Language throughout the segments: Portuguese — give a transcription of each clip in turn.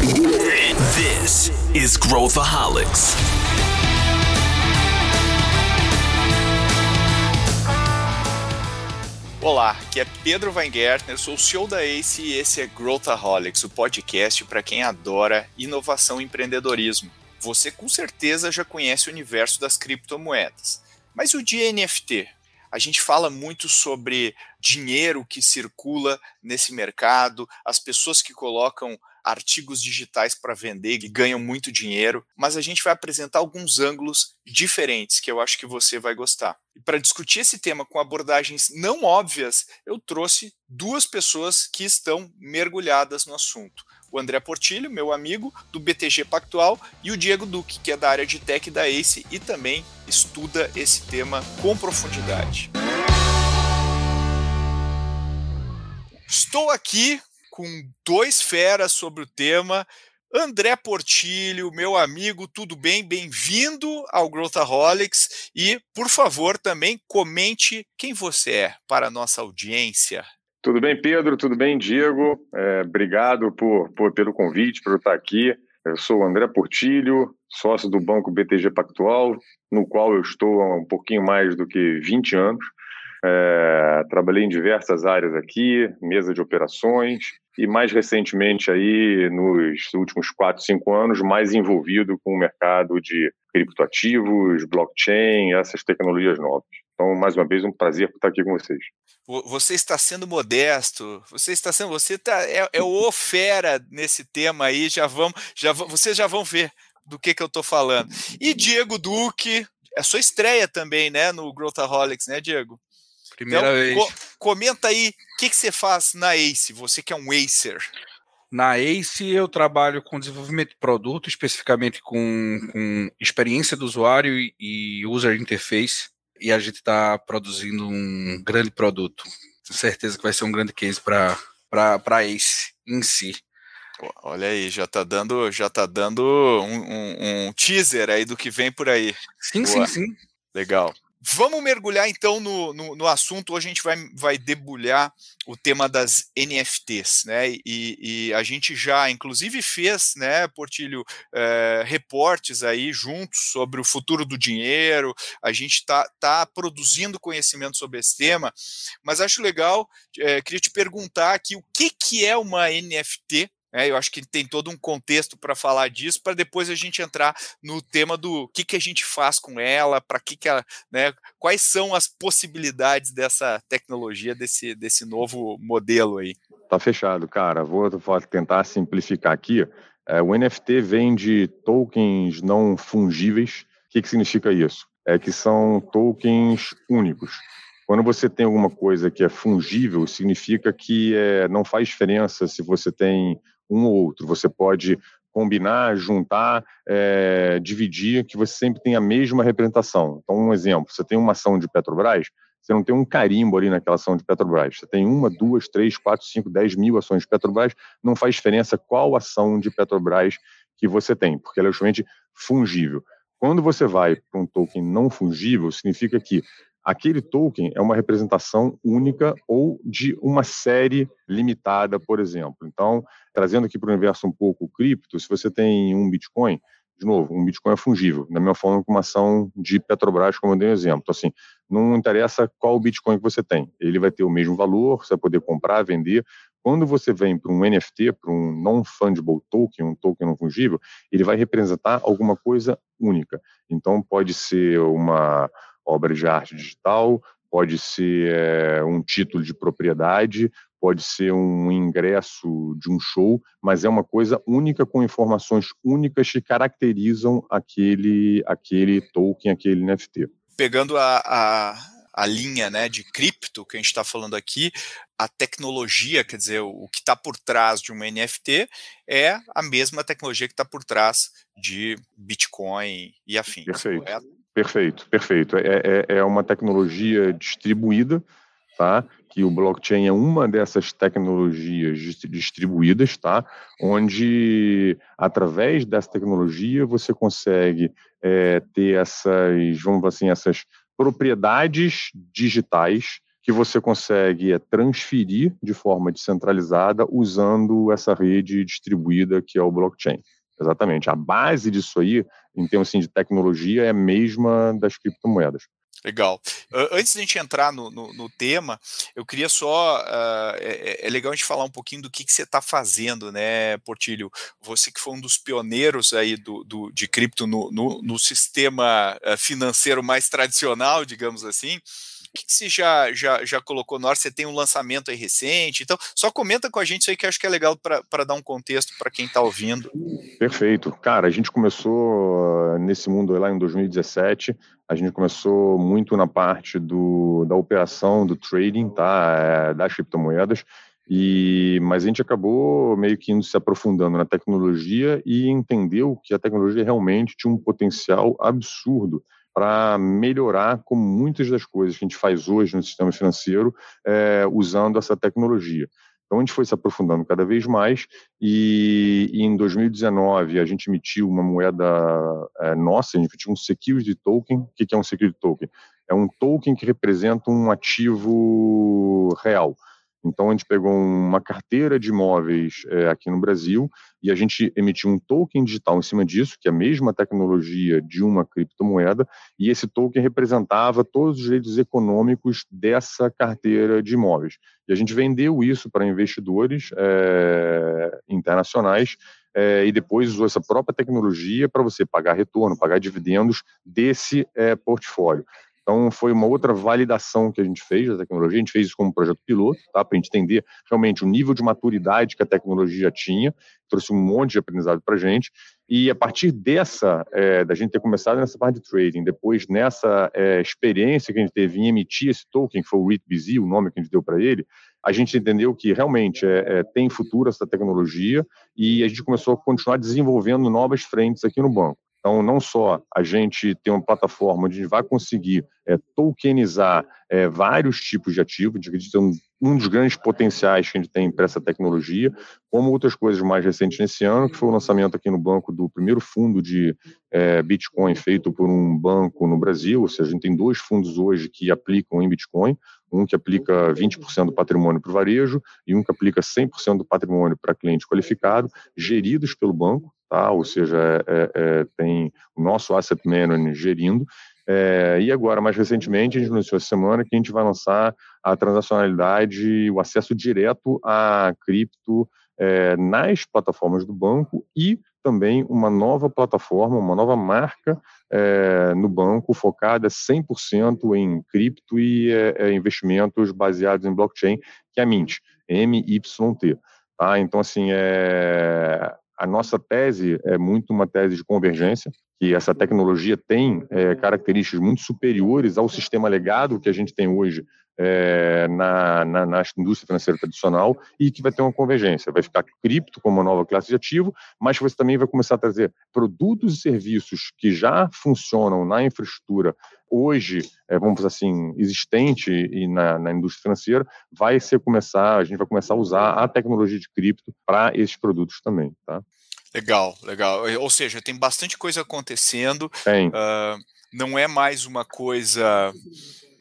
This is Growthaholics. Olá, aqui é Pedro Weingärtner, sou o CEO da ACE e esse é Growthaholics, o podcast para quem adora inovação e empreendedorismo. Você com certeza já conhece o universo das criptomoedas. Mas o de NFT? A gente fala muito sobre dinheiro que circula nesse mercado, as pessoas que colocam artigos digitais para vender e ganham muito dinheiro, mas a gente vai apresentar alguns ângulos diferentes que eu acho que você vai gostar. E para discutir esse tema com abordagens não óbvias, eu trouxe duas pessoas que estão mergulhadas no assunto. O André Portilho, meu amigo, do BTG Pactual, e o Diego Duque, que é da área de tech da ACE e também estuda esse tema com profundidade. Estou aqui com dois feras sobre o tema. André Portilho, meu amigo, tudo bem? Bem-vindo ao Growthaholics e, por favor, também comente quem você é para a nossa audiência. Tudo bem, Pedro? Tudo bem, Diego? É, obrigado por, por, pelo convite, por estar aqui. Eu sou o André Portilho, sócio do Banco BTG Pactual, no qual eu estou há um pouquinho mais do que 20 anos. É, trabalhei em diversas áreas aqui, mesa de operações, e mais recentemente aí, nos últimos 4, 5 anos, mais envolvido com o mercado de criptoativos, blockchain, essas tecnologias novas. Então, mais uma vez, um prazer estar aqui com vocês. Você está sendo modesto, você está sendo, você tá, é, é o fera nesse tema aí, já vamos, já, vocês já vão ver do que, que eu estou falando. E Diego Duque, é sua estreia também, né, no Growthaholics, né, Diego? Primeira então, vez. Co comenta aí o que, que você faz na Ace, você que é um Acer. Na Ace eu trabalho com desenvolvimento de produto, especificamente com, com experiência do usuário e, user interface, e a gente está produzindo um grande produto. Tenho certeza que vai ser um grande case para a Ace em si. Olha aí, já está dando, já tá dando um, um, um, teaser aí do que vem por aí. Sim, Boa. sim, sim. Legal. Vamos mergulhar então no, no, no, assunto. Hoje a gente vai, vai debulhar o tema das NFTs, né? E, e a gente já, inclusive, fez, né, Portilho, é, reportes aí juntos sobre o futuro do dinheiro. A gente está tá produzindo conhecimento sobre esse tema, mas acho legal, é, queria te perguntar aqui o que, que é uma NFT é, eu acho que tem todo um contexto para falar disso, para depois a gente entrar no tema do que, que a gente faz com ela, para que, que ela, né, quais são as possibilidades dessa tecnologia, desse, desse novo modelo aí. Tá fechado, cara. Vou, vou tentar simplificar aqui. É, o NFT vem de tokens não fungíveis. O que, que significa isso? É que são tokens únicos. Quando você tem alguma coisa que é fungível, significa que é, não faz diferença se você tem um ou outro. Você pode combinar, juntar, é, dividir, que você sempre tem a mesma representação. Então, um exemplo: você tem uma ação de Petrobras, você não tem um carimbo ali naquela ação de Petrobras. Você tem uma, duas, três, quatro, cinco, dez mil ações de Petrobras, não faz diferença qual ação de Petrobras que você tem, porque ela é justamente fungível. Quando você vai para um token não fungível, significa que aquele token é uma representação única ou de uma série limitada, por exemplo. Então, trazendo aqui para o universo um pouco cripto, se você tem um Bitcoin, de novo, um Bitcoin é fungível, da mesma forma que uma ação de Petrobras, como eu dei um exemplo. Então, assim, não interessa qual Bitcoin que você tem, ele vai ter o mesmo valor, você vai poder comprar, vender. Quando você vem para um NFT, para um non-fungible token, um token não fungível, ele vai representar alguma coisa única. Então, pode ser uma obra de arte digital, pode ser é, um título de propriedade, pode ser um ingresso de um show, mas é uma coisa única com informações únicas que caracterizam aquele, aquele token, aquele NFT. Pegando a, a, a linha né, de cripto que a gente está falando aqui, a tecnologia, quer dizer, o, que está por trás de uma NFT é a mesma tecnologia que está por trás de Bitcoin e afins. Perfeito. Correto? Perfeito, perfeito. É, é, é uma tecnologia distribuída, tá? Que o blockchain é uma dessas tecnologias distribuídas, tá? Onde através dessa tecnologia você consegue é, ter essas, vamos assim, essas propriedades digitais que você consegue é, transferir de forma descentralizada usando essa rede distribuída que é o blockchain. Exatamente. A base disso aí, em termos assim, de tecnologia, é a mesma das criptomoedas. Legal. Antes de a gente entrar no, no, no tema, eu queria só. Uh, é, é, legal a gente falar um pouquinho do que, que você está fazendo, né, Portilho? Você que foi um dos pioneiros aí do, do de cripto no, no, no sistema financeiro mais tradicional, digamos assim. Que, que você já, já, já colocou no ar? Você tem um lançamento aí recente, então só comenta com a gente isso aí que acho que é legal para dar um contexto para quem está ouvindo. Perfeito. Cara, a gente começou nesse mundo lá em 2017, a gente começou muito na parte do, da operação, do trading, tá? É, das criptomoedas, e, mas a gente acabou meio que indo se aprofundando na tecnologia e entendeu que a tecnologia realmente tinha um potencial absurdo para melhorar como muitas das coisas que a gente faz hoje no sistema financeiro é, usando essa tecnologia. Então a gente foi se aprofundando cada vez mais e, e em 2019 a gente emitiu uma moeda é, nossa, a gente emitiu um security token. O que é um security token? É um token que representa um ativo real. Então a gente pegou uma carteira de imóveis é, aqui no Brasil e a gente emitiu um token digital em cima disso, que é a mesma tecnologia de uma criptomoeda, e esse token representava todos os direitos econômicos dessa carteira de imóveis. E a gente vendeu isso para investidores é, internacionais é, e depois usou essa própria tecnologia para você pagar retorno, pagar dividendos desse é, portfólio. Então, foi uma outra validação que a gente fez da tecnologia. A gente fez isso como projeto piloto, tá? para entender realmente o nível de maturidade que a tecnologia tinha, trouxe um monte de aprendizado para a gente. E a partir dessa, é, da gente ter começado nessa parte de trading, depois nessa é, experiência que a gente teve em emitir esse token, que foi o REIT-BZ, o nome que a gente deu para ele, a gente entendeu que realmente é, é, tem futuro essa tecnologia e a gente começou a continuar desenvolvendo novas frentes aqui no banco. Então, não só a gente tem uma plataforma onde a gente vai conseguir é, tokenizar é, vários tipos de ativos, de acredito um, um dos grandes potenciais que a gente tem para essa tecnologia, como outras coisas mais recentes nesse ano, que foi o lançamento aqui no banco do primeiro fundo de é, Bitcoin feito por um banco no Brasil, ou seja, a gente tem dois fundos hoje que aplicam em Bitcoin, um que aplica 20% do patrimônio para o varejo e um que aplica 100% do patrimônio para cliente qualificado, geridos pelo banco, tá? ou seja, é, é, é, tem o nosso asset manager gerindo. É, e agora, mais recentemente, a gente anunciou essa semana que a gente vai lançar a transacionalidade, o acesso direto a cripto é, nas plataformas do banco e também uma nova plataforma, uma nova marca é, no banco focada 100% em cripto e investimentos baseados em blockchain, que é a Mint, MYT. Tá? Então, assim, é, a nossa tese é muito uma tese de convergência, que essa tecnologia tem é, características muito superiores ao sistema legado que a gente tem hoje é, na, na, na, indústria financeira tradicional e que vai ter uma convergência. Vai ficar cripto como uma nova classe de ativo, mas você também vai começar a trazer produtos e serviços que já funcionam na infraestrutura hoje, é, vamos dizer assim, existente e na, na, indústria financeira, vai ser começar, a gente vai começar a usar a tecnologia de cripto para esses produtos também, tá? Legal, legal. Ou seja, tem bastante coisa acontecendo. Tem. Uh, não é mais uma coisa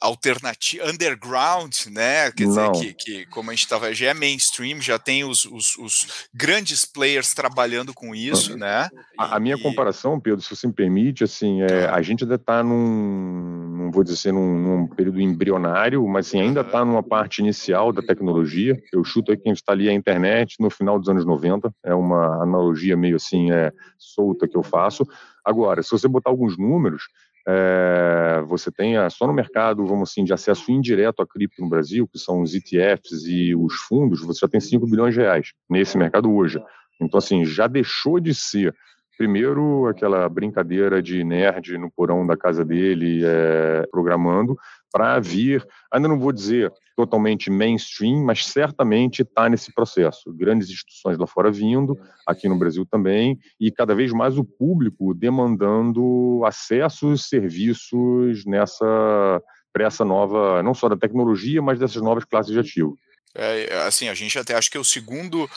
alternativa, underground, né? Quer dizer, que, que, como a gente estava, já é mainstream, já tem os, os, os, grandes players trabalhando com isso, né? A, a minha e... comparação, Pedro, se você me permite, assim, é, a gente ainda está num, não vou dizer assim, num, num, período embrionário, mas assim, ainda está numa parte inicial da tecnologia. Eu chuto aí que a gente está ali a internet no final dos anos 90, é uma analogia meio assim é, solta que eu faço. Agora, se você botar alguns números, é, você tem só no mercado, vamos assim, de acesso indireto a cripto no Brasil, que são os ETFs e os fundos, você já tem 5 bilhões de reais nesse mercado hoje. Então, assim, já deixou de ser Primeiro, aquela brincadeira de nerd no porão da casa dele, é, programando, para vir, ainda não vou dizer totalmente mainstream, mas certamente está nesse processo. Grandes instituições lá fora vindo, aqui no Brasil também, e cada vez mais o público demandando acessos, serviços nessa para essa nova, não só da tecnologia, mas dessas novas classes de ativo. É, assim, a gente até acho que é o segundo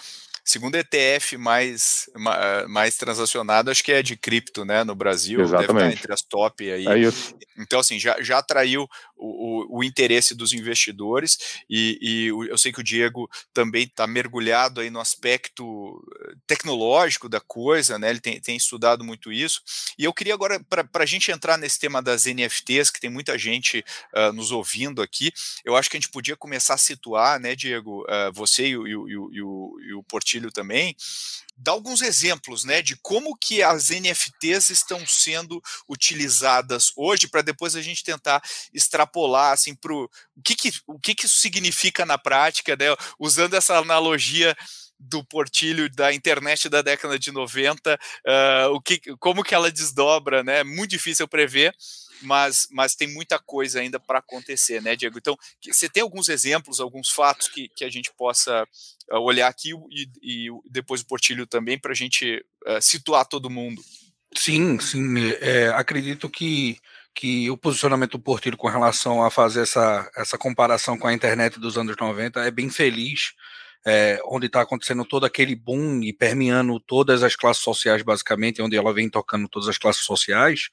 segundo ETF mais, mais transacionado, acho que é de cripto, né, no Brasil, Exatamente. deve estar entre as top aí. É. Então, assim, já, já atraiu o, o interesse dos investidores e, e, eu sei que o Diego também está mergulhado aí no aspecto eh, tecnológico da coisa, né? Ele tem, tem estudado muito isso. E eu queria agora, para a gente entrar nesse tema das NFTs, que tem muita gente uh, nos ouvindo aqui, eu acho que a gente podia começar a situar, né, Diego, uh, você e o, e, o, e, o, e o Portilho também, dar alguns exemplos, né, de como que as NFTs estão sendo utilizadas hoje, para depois a gente tentar extrapolar, assim, para o que, que, o que, que isso significa na prática, né, usando essa analogia do portilho da internet da década de 90, uh, ah, o que, como que ela desdobra, né? É muito difícil prever, mas, mas tem muita coisa ainda para acontecer, né, Diego? Então, você tem alguns exemplos, alguns fatos que, que a gente possa olhar aqui e, e, depois o portilho também para a gente uh, situar todo mundo. Sim, sim. É, acredito que que o posicionamento do Portilho com relação a fazer essa, essa comparação com a internet dos anos 90 é bem feliz é, onde está acontecendo todo aquele boom e permeando todas as classes sociais, basicamente, onde ela vem tocando todas as classes sociais.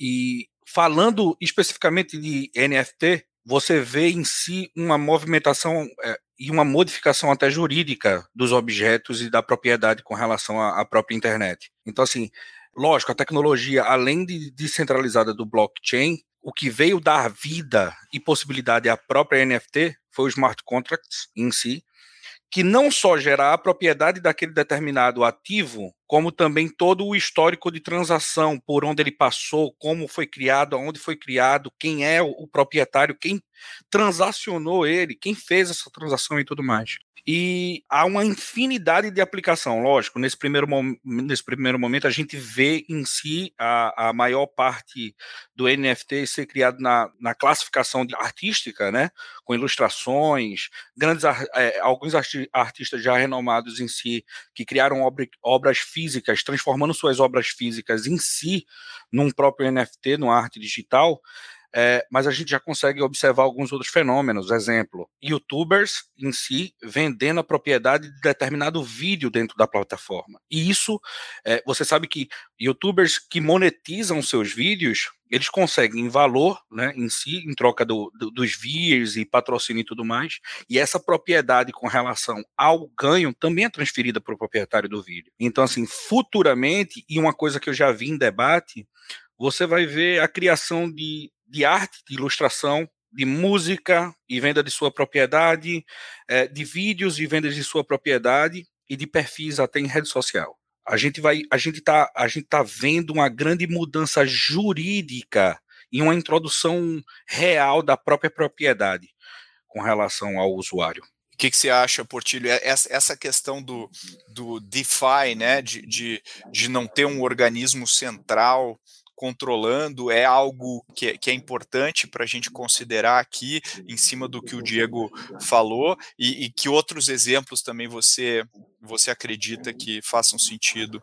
E falando especificamente de NFT, você vê em si uma movimentação é, e uma modificação até jurídica dos objetos e da propriedade com relação à, à própria internet. Então, assim, lógico, a tecnologia, além de descentralizada do blockchain, o que veio dar vida e possibilidade à própria NFT foi o smart contracts em si, que não só gera a propriedade daquele determinado ativo, como também todo o histórico de transação, por onde ele passou, como foi criado, aonde foi criado, quem é o proprietário, quem transacionou ele, quem fez essa transação e tudo mais. E há uma infinidade de aplicação, lógico. Nesse primeiro, nesse primeiro momento, a gente vê em si a, a maior parte do NFT ser criado na, na classificação artística, né? com ilustrações, grandes é, alguns arti artistas já renomados em si, que criaram obra, obras físicas, transformando suas obras físicas em si num próprio NFT, numa arte digital. É, mas a gente já consegue observar alguns outros fenômenos. Exemplo, youtubers em si vendendo a propriedade de determinado vídeo dentro da plataforma. E isso, é, você sabe que youtubers que monetizam seus vídeos, eles conseguem valor né, em si, em troca do, do, dos views e patrocínio e tudo mais, e essa propriedade com relação ao ganho também é transferida para o proprietário do vídeo. Então, assim, futuramente, e uma coisa que eu já vi em debate, você vai ver a criação de de arte, de ilustração, de música e venda de sua propriedade, é, de vídeos e vendas de sua propriedade e de perfis até em rede social. A gente vai, a gente tá, a gente tá vendo uma grande mudança jurídica e uma introdução real da própria propriedade com relação ao usuário. O que, que, você acha, Portilho? É, essa questão do, do DeFi, né, de, de, de não ter um organismo central controlando é algo que, é, que é importante para a gente considerar aqui, em cima do que o Diego falou, e, e que outros exemplos também você, você acredita que façam sentido?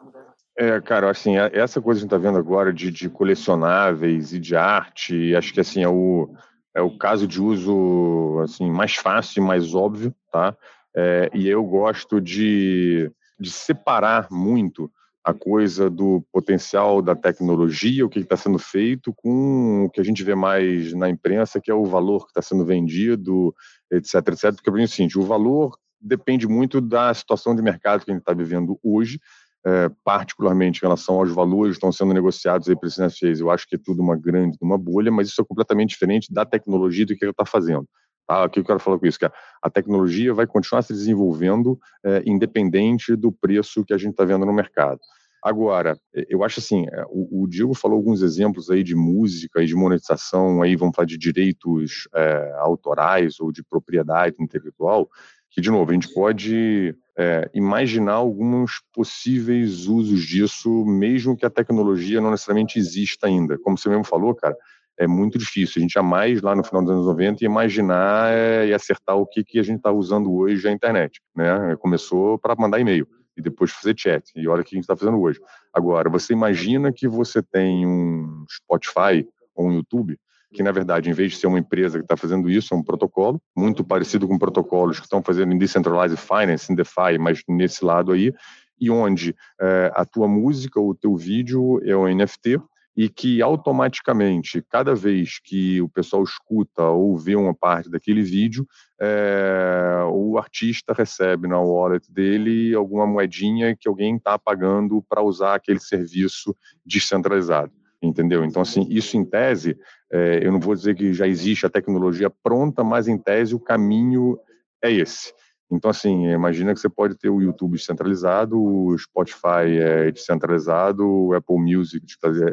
É, cara, assim, essa coisa que a gente está vendo agora de, de colecionáveis e de arte, acho que assim é o, é o caso de uso assim mais fácil e mais óbvio, tá? É, e eu gosto de, de separar muito a coisa do potencial da tecnologia, o que está sendo feito, com o que a gente vê mais na imprensa, que é o valor que está sendo vendido, etc, etc. Porque, para mim, o seguinte, o valor depende muito da situação de mercado que a gente está vivendo hoje, é, particularmente em relação aos valores que estão sendo negociados aí para esses NFTs. Eu acho que é tudo uma grande, uma bolha, mas isso é completamente diferente da tecnologia do que ela está fazendo. Tá? O que eu quero falar com isso? Que a tecnologia vai continuar se desenvolvendo é, independente do preço que a gente está vendo no mercado. Agora, eu acho assim, é, o, o Diego falou alguns exemplos aí de música e de monetização, aí vamos falar de direitos é, autorais ou de propriedade intelectual, que, de novo, a gente pode é, imaginar alguns possíveis usos disso, mesmo que a tecnologia não necessariamente exista ainda. Como você mesmo falou, cara, é muito difícil. A gente jamais, lá no final dos anos 90, imaginar é, e acertar o que, que a gente está usando hoje a internet. Né? Começou para mandar e-mail e depois fazer chat. E olha o que a gente está fazendo hoje. Agora, você imagina que você tem um Spotify ou um YouTube, que na verdade, em vez de ser uma empresa que está fazendo isso, é um protocolo, muito parecido com protocolos que estão fazendo em Decentralized Finance, em DeFi, mas nesse lado aí, e onde é, a tua música ou o teu vídeo é um NFT, e que automaticamente, cada vez que o pessoal escuta ou vê uma parte daquele vídeo, é, o artista recebe na wallet dele alguma moedinha que alguém está pagando para usar aquele serviço descentralizado entendeu? Então, assim, isso em tese, é, eu não vou dizer que já existe a tecnologia pronta, mas em tese o caminho é esse. Então, assim, imagina que você pode ter o YouTube descentralizado, o Spotify é descentralizado, o Apple Music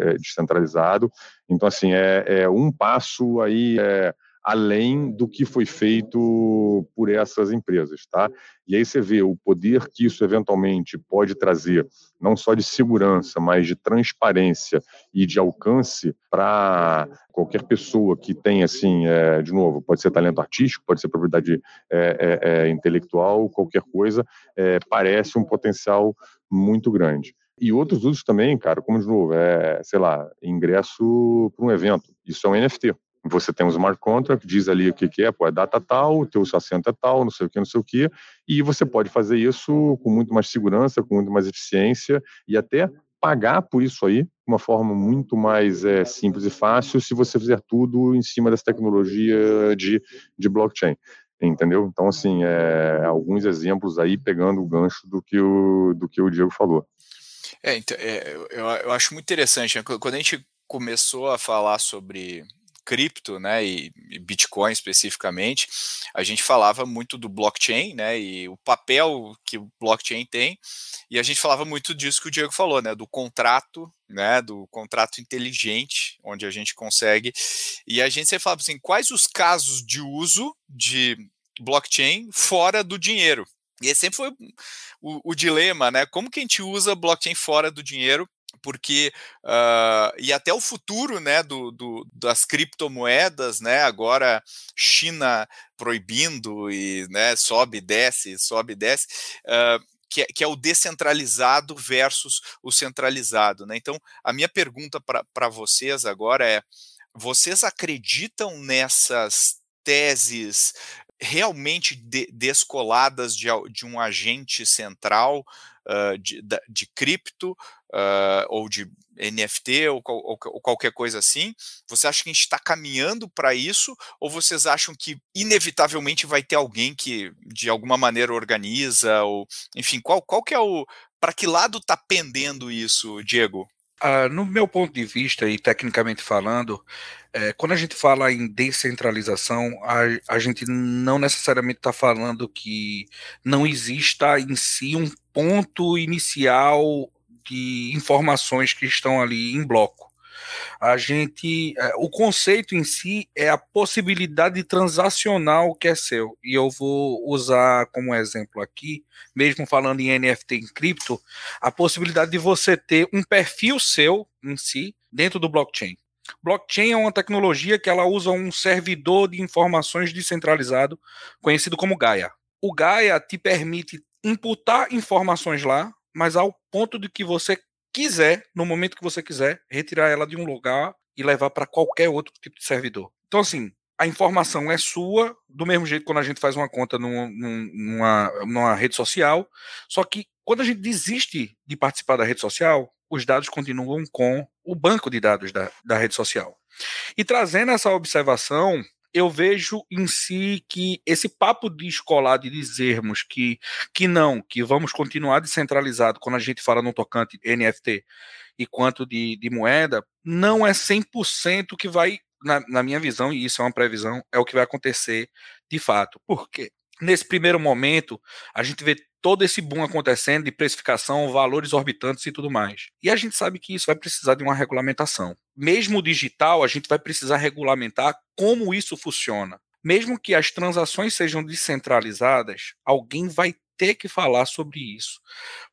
é descentralizado. Então, assim, é, é um passo aí é, além do que foi feito por essas empresas, tá? E aí você vê o poder que isso eventualmente pode trazer, não só de segurança, mas de transparência e de alcance para qualquer pessoa que tem, assim, é, de novo, pode ser talento artístico, pode ser propriedade é, é, é intelectual, qualquer coisa, é, parece um potencial muito grande. E outros usos também, cara, como de novo, é, sei lá, ingresso para um evento. Isso é um NFT você tem um smart contract, diz ali o que, que é, pô, é data tal, o teu assento é tal, não sei o que, não sei o que, e você pode fazer isso com muito mais segurança, com muito mais eficiência e até pagar por isso aí de uma forma muito mais é, simples e fácil se você fizer tudo em cima dessa tecnologia de, de blockchain. Entendeu? Então, assim, é, alguns exemplos aí pegando o gancho do que o, do que o Diego falou. É, então, é, eu, eu acho muito interessante. Né? Quando a gente começou a falar sobre cripto, né, e, Bitcoin especificamente, a gente falava muito do blockchain, né, e o papel que o blockchain tem, e a gente falava muito disso que o Diego falou, né, do contrato, né, do contrato inteligente, onde a gente consegue, e a gente sempre falava assim, quais os casos de uso de blockchain fora do dinheiro? E sempre foi o, o dilema, né, como que a gente usa blockchain fora do dinheiro porque uh, e até o futuro né, do, do, das criptomoedas, né, agora China proibindo e né, sobe, desce, sobe, desce, uh, que, é, que, é, o descentralizado versus o centralizado. Né? Então, a minha pergunta para vocês agora é: vocês acreditam nessas teses realmente de, descoladas de, de um agente central uh, de, de cripto uh, ou de NFT ou, ou, ou, qualquer coisa assim? Você acha que a gente está caminhando para isso ou vocês acham que inevitavelmente vai ter alguém que de alguma maneira organiza ou enfim qual, qual que é o para que lado está pendendo isso, Diego? Ah, no meu ponto de vista, e tecnicamente falando, é, quando a gente fala em descentralização, a, a gente não necessariamente está falando que não exista em si um ponto inicial de informações que estão ali em bloco. A gente, é, o conceito em si é a possibilidade transacional que é seu. E eu vou usar como exemplo aqui, mesmo falando em NFT em cripto, a possibilidade de você ter um perfil seu em si dentro do blockchain. Blockchain é uma tecnologia que ela usa um servidor de informações descentralizado, conhecido como Gaia. O Gaia te permite imputar informações lá, mas ao ponto de que você quiser, no momento que você quiser, retirar ela de um lugar e levar para qualquer outro tipo de servidor. Então, assim, a informação é sua, do mesmo jeito quando a gente faz uma conta num, numa, numa rede social, só que quando a gente desiste de participar da rede social, os dados continuam com o banco de dados da, da rede social. E trazendo essa observação, eu vejo em si que esse papo de escolar de dizermos que, que não, que vamos continuar descentralizado quando a gente fala no tocante NFT e quanto de, de moeda, não é 100% que vai, na, na minha visão, e isso é uma previsão, é o que vai acontecer de fato. Por quê? Nesse primeiro momento, a gente vê todo esse boom acontecendo de precificação, valores orbitantes e tudo mais. E a gente sabe que isso vai precisar de uma regulamentação. Mesmo digital, a gente vai precisar regulamentar como isso funciona. Mesmo que as transações sejam descentralizadas, alguém vai ter que falar sobre isso.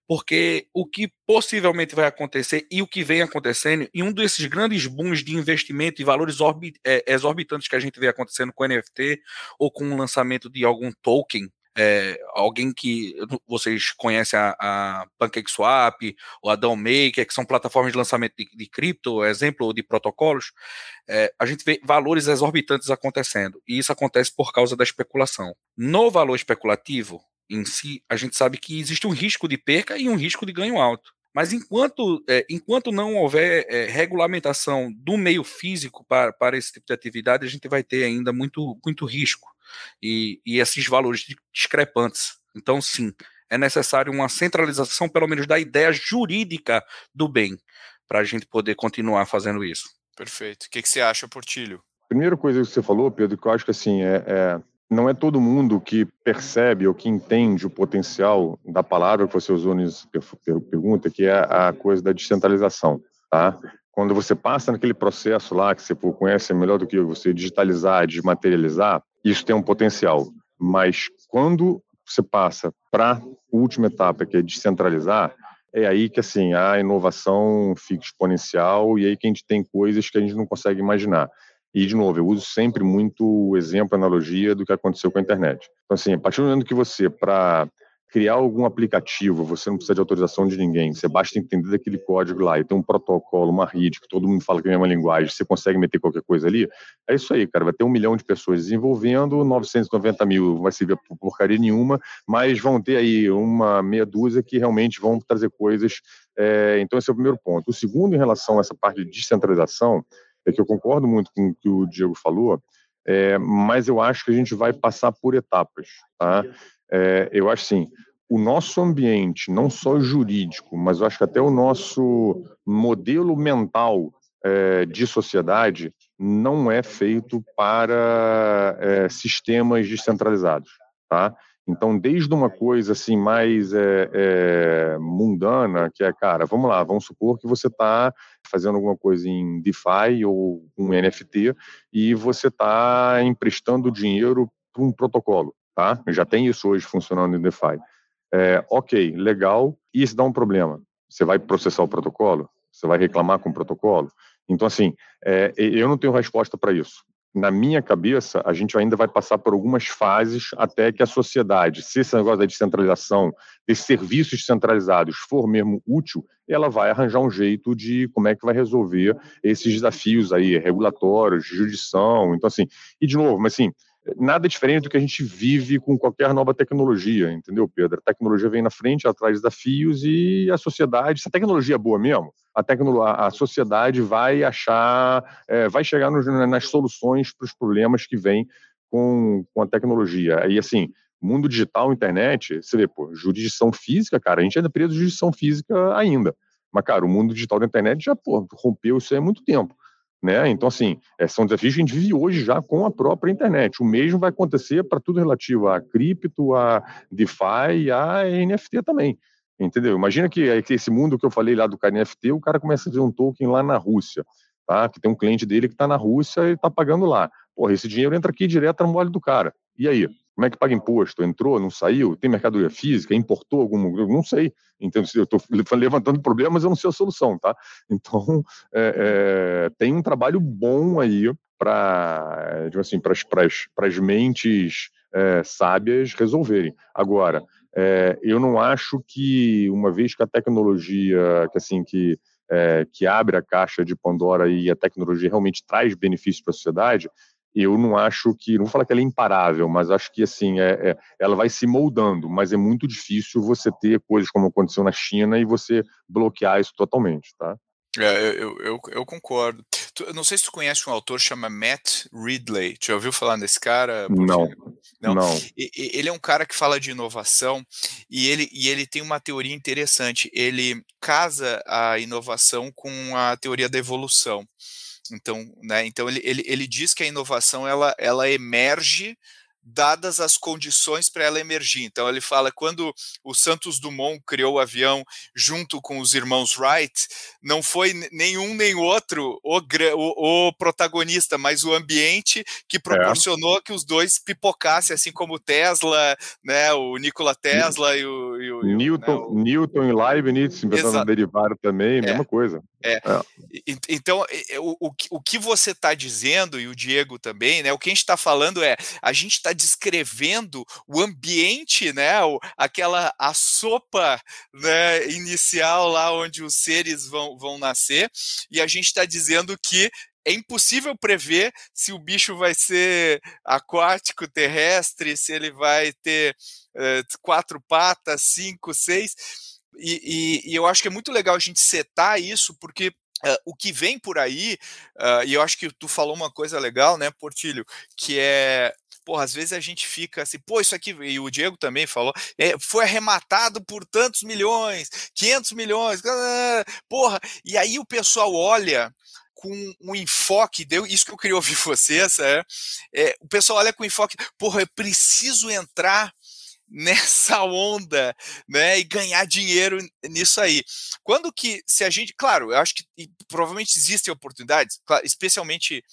Porque o que possivelmente vai acontecer e o que vem acontecendo, e um desses grandes booms de investimento e valores é, exorbitantes que a gente vê acontecendo com NFT ou com o lançamento de algum token, é, alguém que vocês conhecem a, a PancakeSwap ou a Maker, que são plataformas de lançamento de, de cripto, exemplo de protocolos, é, a gente vê valores exorbitantes acontecendo. E isso acontece por causa da especulação. No valor especulativo em si, a gente sabe que existe um risco de perca e um risco de ganho alto. Mas enquanto, é, enquanto não houver é, regulamentação do meio físico para, para esse tipo de atividade, a gente vai ter ainda muito, muito risco e, e esses valores discrepantes. Então, sim, é necessário uma centralização, pelo menos, da ideia jurídica do bem, para a gente poder continuar fazendo isso. Perfeito. O que, que você acha, Portilho? Primeira coisa que você falou, Pedro, que eu acho que assim é, é não é todo mundo que percebe ou que entende o potencial da palavra que você usou nessa pergunta, que é a coisa da descentralização, tá? Quando você passa naquele processo lá que você conhece melhor do que você digitalizar, desmaterializar, isso tem um potencial. Mas quando você passa para a última etapa, que é descentralizar, é aí que assim a inovação fica exponencial e aí que a gente tem coisas que a gente não consegue imaginar. E, de novo, eu uso sempre muito o exemplo, a analogia do que aconteceu com a internet. Então, assim, a partir do momento que você, para criar algum aplicativo, você não precisa de autorização de ninguém, você basta entender daquele código lá e tem um protocolo, uma rede, que todo mundo fala que é a mesma linguagem, você consegue meter qualquer coisa ali, é isso aí, cara, vai ter um milhão de pessoas desenvolvendo, 990 mil vai servir por porcaria nenhuma, mas vão ter aí uma meia dúzia que realmente vão trazer coisas, é, então esse é o primeiro ponto. O segundo, em relação a essa parte de descentralização, é que eu concordo muito com o que o Diego falou, é, mas eu acho que a gente vai passar por etapas. Tá? É, eu acho assim, o nosso ambiente, não só jurídico, mas eu acho que até o nosso modelo mental é, de sociedade não é feito para é, sistemas descentralizados. Tá? Então, desde uma coisa assim mais é, é, mundana, que é, cara, vamos lá, vamos supor que você está fazendo alguma coisa em DeFi ou um NFT e você está emprestando dinheiro para um protocolo, tá? Já tem isso hoje funcionando em DeFi. É, ok, legal. E se dá um problema? Você vai processar o protocolo? Você vai reclamar com o protocolo? Então, assim, eu não tenho resposta para isso na minha cabeça, a gente ainda vai passar por algumas fases até que a sociedade, se esse negócio da descentralização, desses serviços descentralizados for mesmo útil, ela vai arranjar um jeito de como é que vai resolver esses desafios aí, regulatórios, de jurisdição. Então, assim, e de novo, mas assim, nada diferente do que a gente vive com qualquer nova tecnologia, entendeu, Pedro? A tecnologia vem na frente, traz desafios e a sociedade, se a tecnologia é boa mesmo, a, a sociedade vai achar, é, vai chegar nos, nas soluções para os problemas que vêm com, com a tecnologia. E assim, mundo digital, internet, você vê, pô, jurisdição física, cara, a gente ainda é preso jurisdição física ainda. Mas, cara, o mundo digital da internet já pô, rompeu isso há muito tempo. Né? Então, assim, é, são desafios que a gente vive hoje já com a própria internet. O mesmo vai acontecer para tudo relativo a cripto, a DeFi e a NFT também. Entendeu? Imagina que esse mundo que eu falei lá do cara NFT, o cara começa a fazer um token lá na Rússia, tá? Que tem um cliente dele que está na Rússia e está pagando lá. Porra, esse dinheiro entra aqui direto no olho do cara. E aí? Como é que paga imposto? Entrou, não saiu? Tem mercadoria física? Importou algum? Não sei. Então, eu estou levantando problemas, eu não sei a solução, tá? Então, é, é, tem um trabalho bom aí para assim, as mentes é, sábias resolverem. Agora, é, eu não acho que, uma vez que a tecnologia, que assim, que, é, que abre a caixa de Pandora e a tecnologia realmente traz benefícios para a sociedade, eu não acho que, não vou falar que ela é imparável, mas acho que assim, é, é, ela vai se moldando, mas é muito difícil você ter coisas como aconteceu na China e você bloquear isso totalmente, tá? É, eu, eu, eu, concordo. Tu, não sei se tu conhece um autor chama Matt Ridley. Já ouviu falar desse cara? Não, não. não. E, ele é um cara que fala de inovação e ele, e ele tem uma teoria interessante. Ele casa a inovação com a teoria da evolução. Então, né, então ele, ele, ele diz que a inovação ela, ela emerge dadas as condições para ela emergir. Então ele fala quando o Santos Dumont criou o avião junto com os irmãos Wright, não foi nenhum nem outro o, o, o protagonista, mas o ambiente que é. proporcionou é. que os dois pipocassem, assim como Tesla, né, o Nikola Tesla e o, e o Newton, né, o... Newton e Leibniz, inventando derivar também, é. mesma coisa. É. é. Então, o, o que você está dizendo, e o Diego também, né? O que a gente está falando é a gente está descrevendo o ambiente, né? O, aquela a sopa né, inicial lá onde os seres vão, vão nascer, e a gente está dizendo que é impossível prever se o bicho vai ser aquático, terrestre, se ele vai ter uh, quatro patas, cinco, seis E, e, e, eu acho que é muito legal a gente setar isso, porque uh, o que vem por aí, uh, e eu acho que tu falou uma coisa legal, né, Portilho, que é porra, às vezes a gente fica assim, pô, isso aqui, e o Diego também falou, é, foi arrematado por tantos milhões, 500 milhões, porra, e aí o pessoal olha com um enfoque, deu isso que eu queria ouvir vocês, é, é o pessoal olha com enfoque, porra, eu preciso entrar nessa onda, né, e ganhar dinheiro nisso aí. Quando que, se a gente, claro, eu acho que provavelmente existem oportunidades, especialmente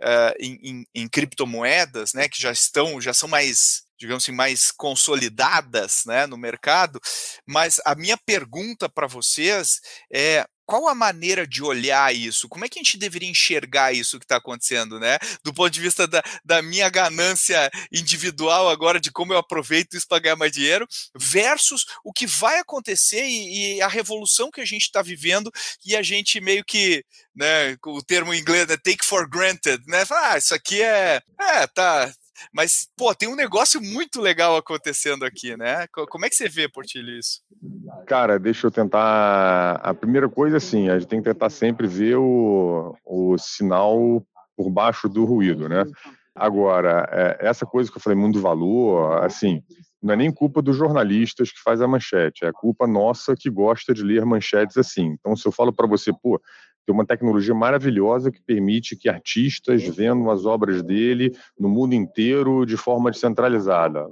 uh, em, em, em, criptomoedas, né, que já estão, já são mais, digamos assim, mais consolidadas, né, no mercado. Mas a minha pergunta para vocês é qual a maneira de olhar isso? Como é que a gente deveria enxergar isso que está acontecendo, né? Do ponto de vista da, da minha ganância individual agora, de como eu aproveito isso para ganhar mais dinheiro, versus o que vai acontecer e, e a revolução que a gente está vivendo e a gente meio que, né, o termo em inglês, né, take for granted, né? Ah, isso aqui é, é, tá, mas, pô, tem um negócio muito legal acontecendo aqui, né? Como é que você vê, Portilho, isso? Cara, deixa eu tentar. A primeira coisa, assim, a gente tem que tentar sempre ver o, o sinal por baixo do ruído, né? Agora, é, essa coisa que eu falei, mundo valor, assim, não é nem culpa dos jornalistas que faz a manchete, é culpa nossa que gosta de ler manchetes assim. Então, se eu falo para você, pô, tem uma tecnologia maravilhosa que permite que artistas vendam as obras dele no mundo inteiro de forma descentralizada.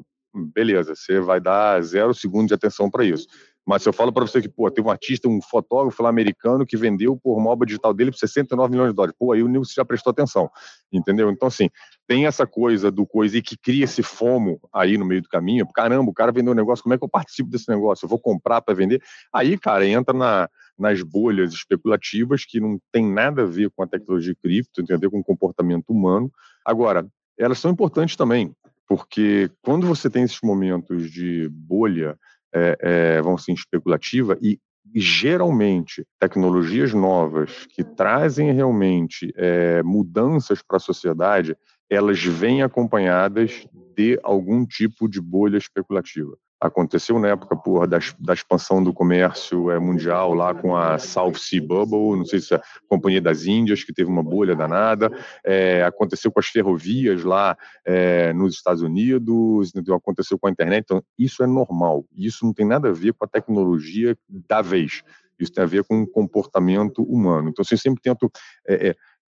Beleza, você vai dar zero segundo de atenção para isso. Mas se eu falo para você que, pô, tem um artista, um fotógrafo lá americano que vendeu por uma obra digital dele por 69 milhões de dólares, pô, aí o Nilson já prestou atenção, entendeu? Então, assim, tem essa coisa do coisa e que cria esse fomo aí no meio do caminho. Caramba, o cara vendeu um negócio, como é que eu participo desse negócio? Eu vou comprar para vender? Aí, cara, entra na, nas bolhas especulativas que não tem nada a ver com a tecnologia cripto, ver com o comportamento humano. Agora, elas são importantes também, porque quando você tem esses momentos de bolha, é, é, vamos assim, especulativa, e geralmente tecnologias novas que trazem realmente é, mudanças para a sociedade, elas vêm acompanhadas de algum tipo de bolha especulativa aconteceu na época da, da expansão do comércio é, mundial lá com a South Sea Bubble, não sei se é a Companhia das Índias, que teve uma bolha danada, é, aconteceu com as ferrovias lá é, nos Estados Unidos, aconteceu com a internet, então isso é normal, isso não tem nada a ver com a tecnologia da vez, isso tem a ver com o comportamento humano. Então, assim, eu sempre tento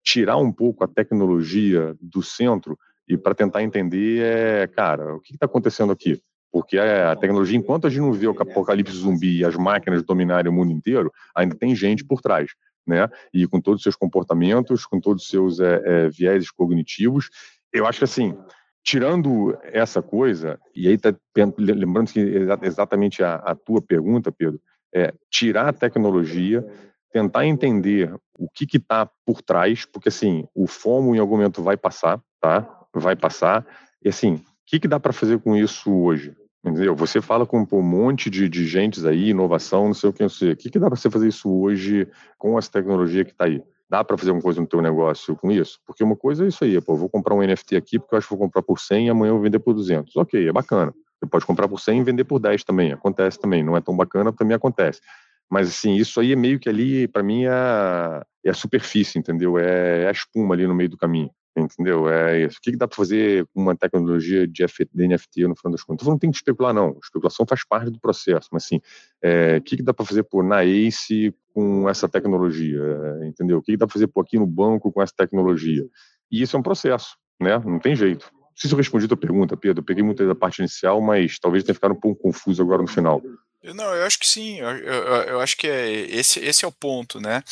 tirar um pouco a tecnologia do centro e para tentar entender, é, cara, o que está acontecendo aqui? Porque a tecnologia, enquanto a gente não vê o apocalipse zumbi e as máquinas dominarem o mundo inteiro, ainda tem gente por trás, né? E com todos os seus comportamentos, com todos os seus é, é, vieses cognitivos, eu acho que assim, tirando essa coisa, e aí tá lembrando que exatamente a, a tua pergunta, Pedro, é tirar a tecnologia, tentar entender o que está por trás, porque assim, o FOMO em algum momento vai passar, tá? Vai passar, e assim, o que, que dá para fazer com isso hoje? Entendeu? Você fala com um monte de, de gente aí, inovação, não sei o que, não sei. O que, que dá para você fazer isso hoje com essa tecnologia que está aí? Dá para fazer alguma coisa no teu negócio com isso? Porque uma coisa é isso aí, pô, vou comprar um NFT aqui porque eu acho que vou comprar por 100 e amanhã eu vou vender por 200. Ok, é bacana. Você pode comprar por 100 e vender por 10 também, acontece também. Não é tão bacana, também acontece. Mas, assim, isso aí é meio que ali, para mim, é é a superfície, entendeu? É, é a espuma ali no meio do caminho. Entendeu? É isso. O que, que dá para fazer com uma tecnologia de, de NFT no final das contas? Então, não tem que especular, não. Especulação faz parte do processo, mas assim, é, o que, que dá para fazer por na ACE com essa tecnologia? Entendeu? O que, que dá para fazer por aqui no banco com essa tecnologia? E isso é um processo, né? Não tem jeito. Não sei se eu respondi a tua pergunta, Pedro. Eu peguei muito da parte inicial, mas talvez tenha ficado um pouco confuso agora no final. Não, eu acho que sim. Eu, eu, eu, acho que é esse, esse é o ponto, né?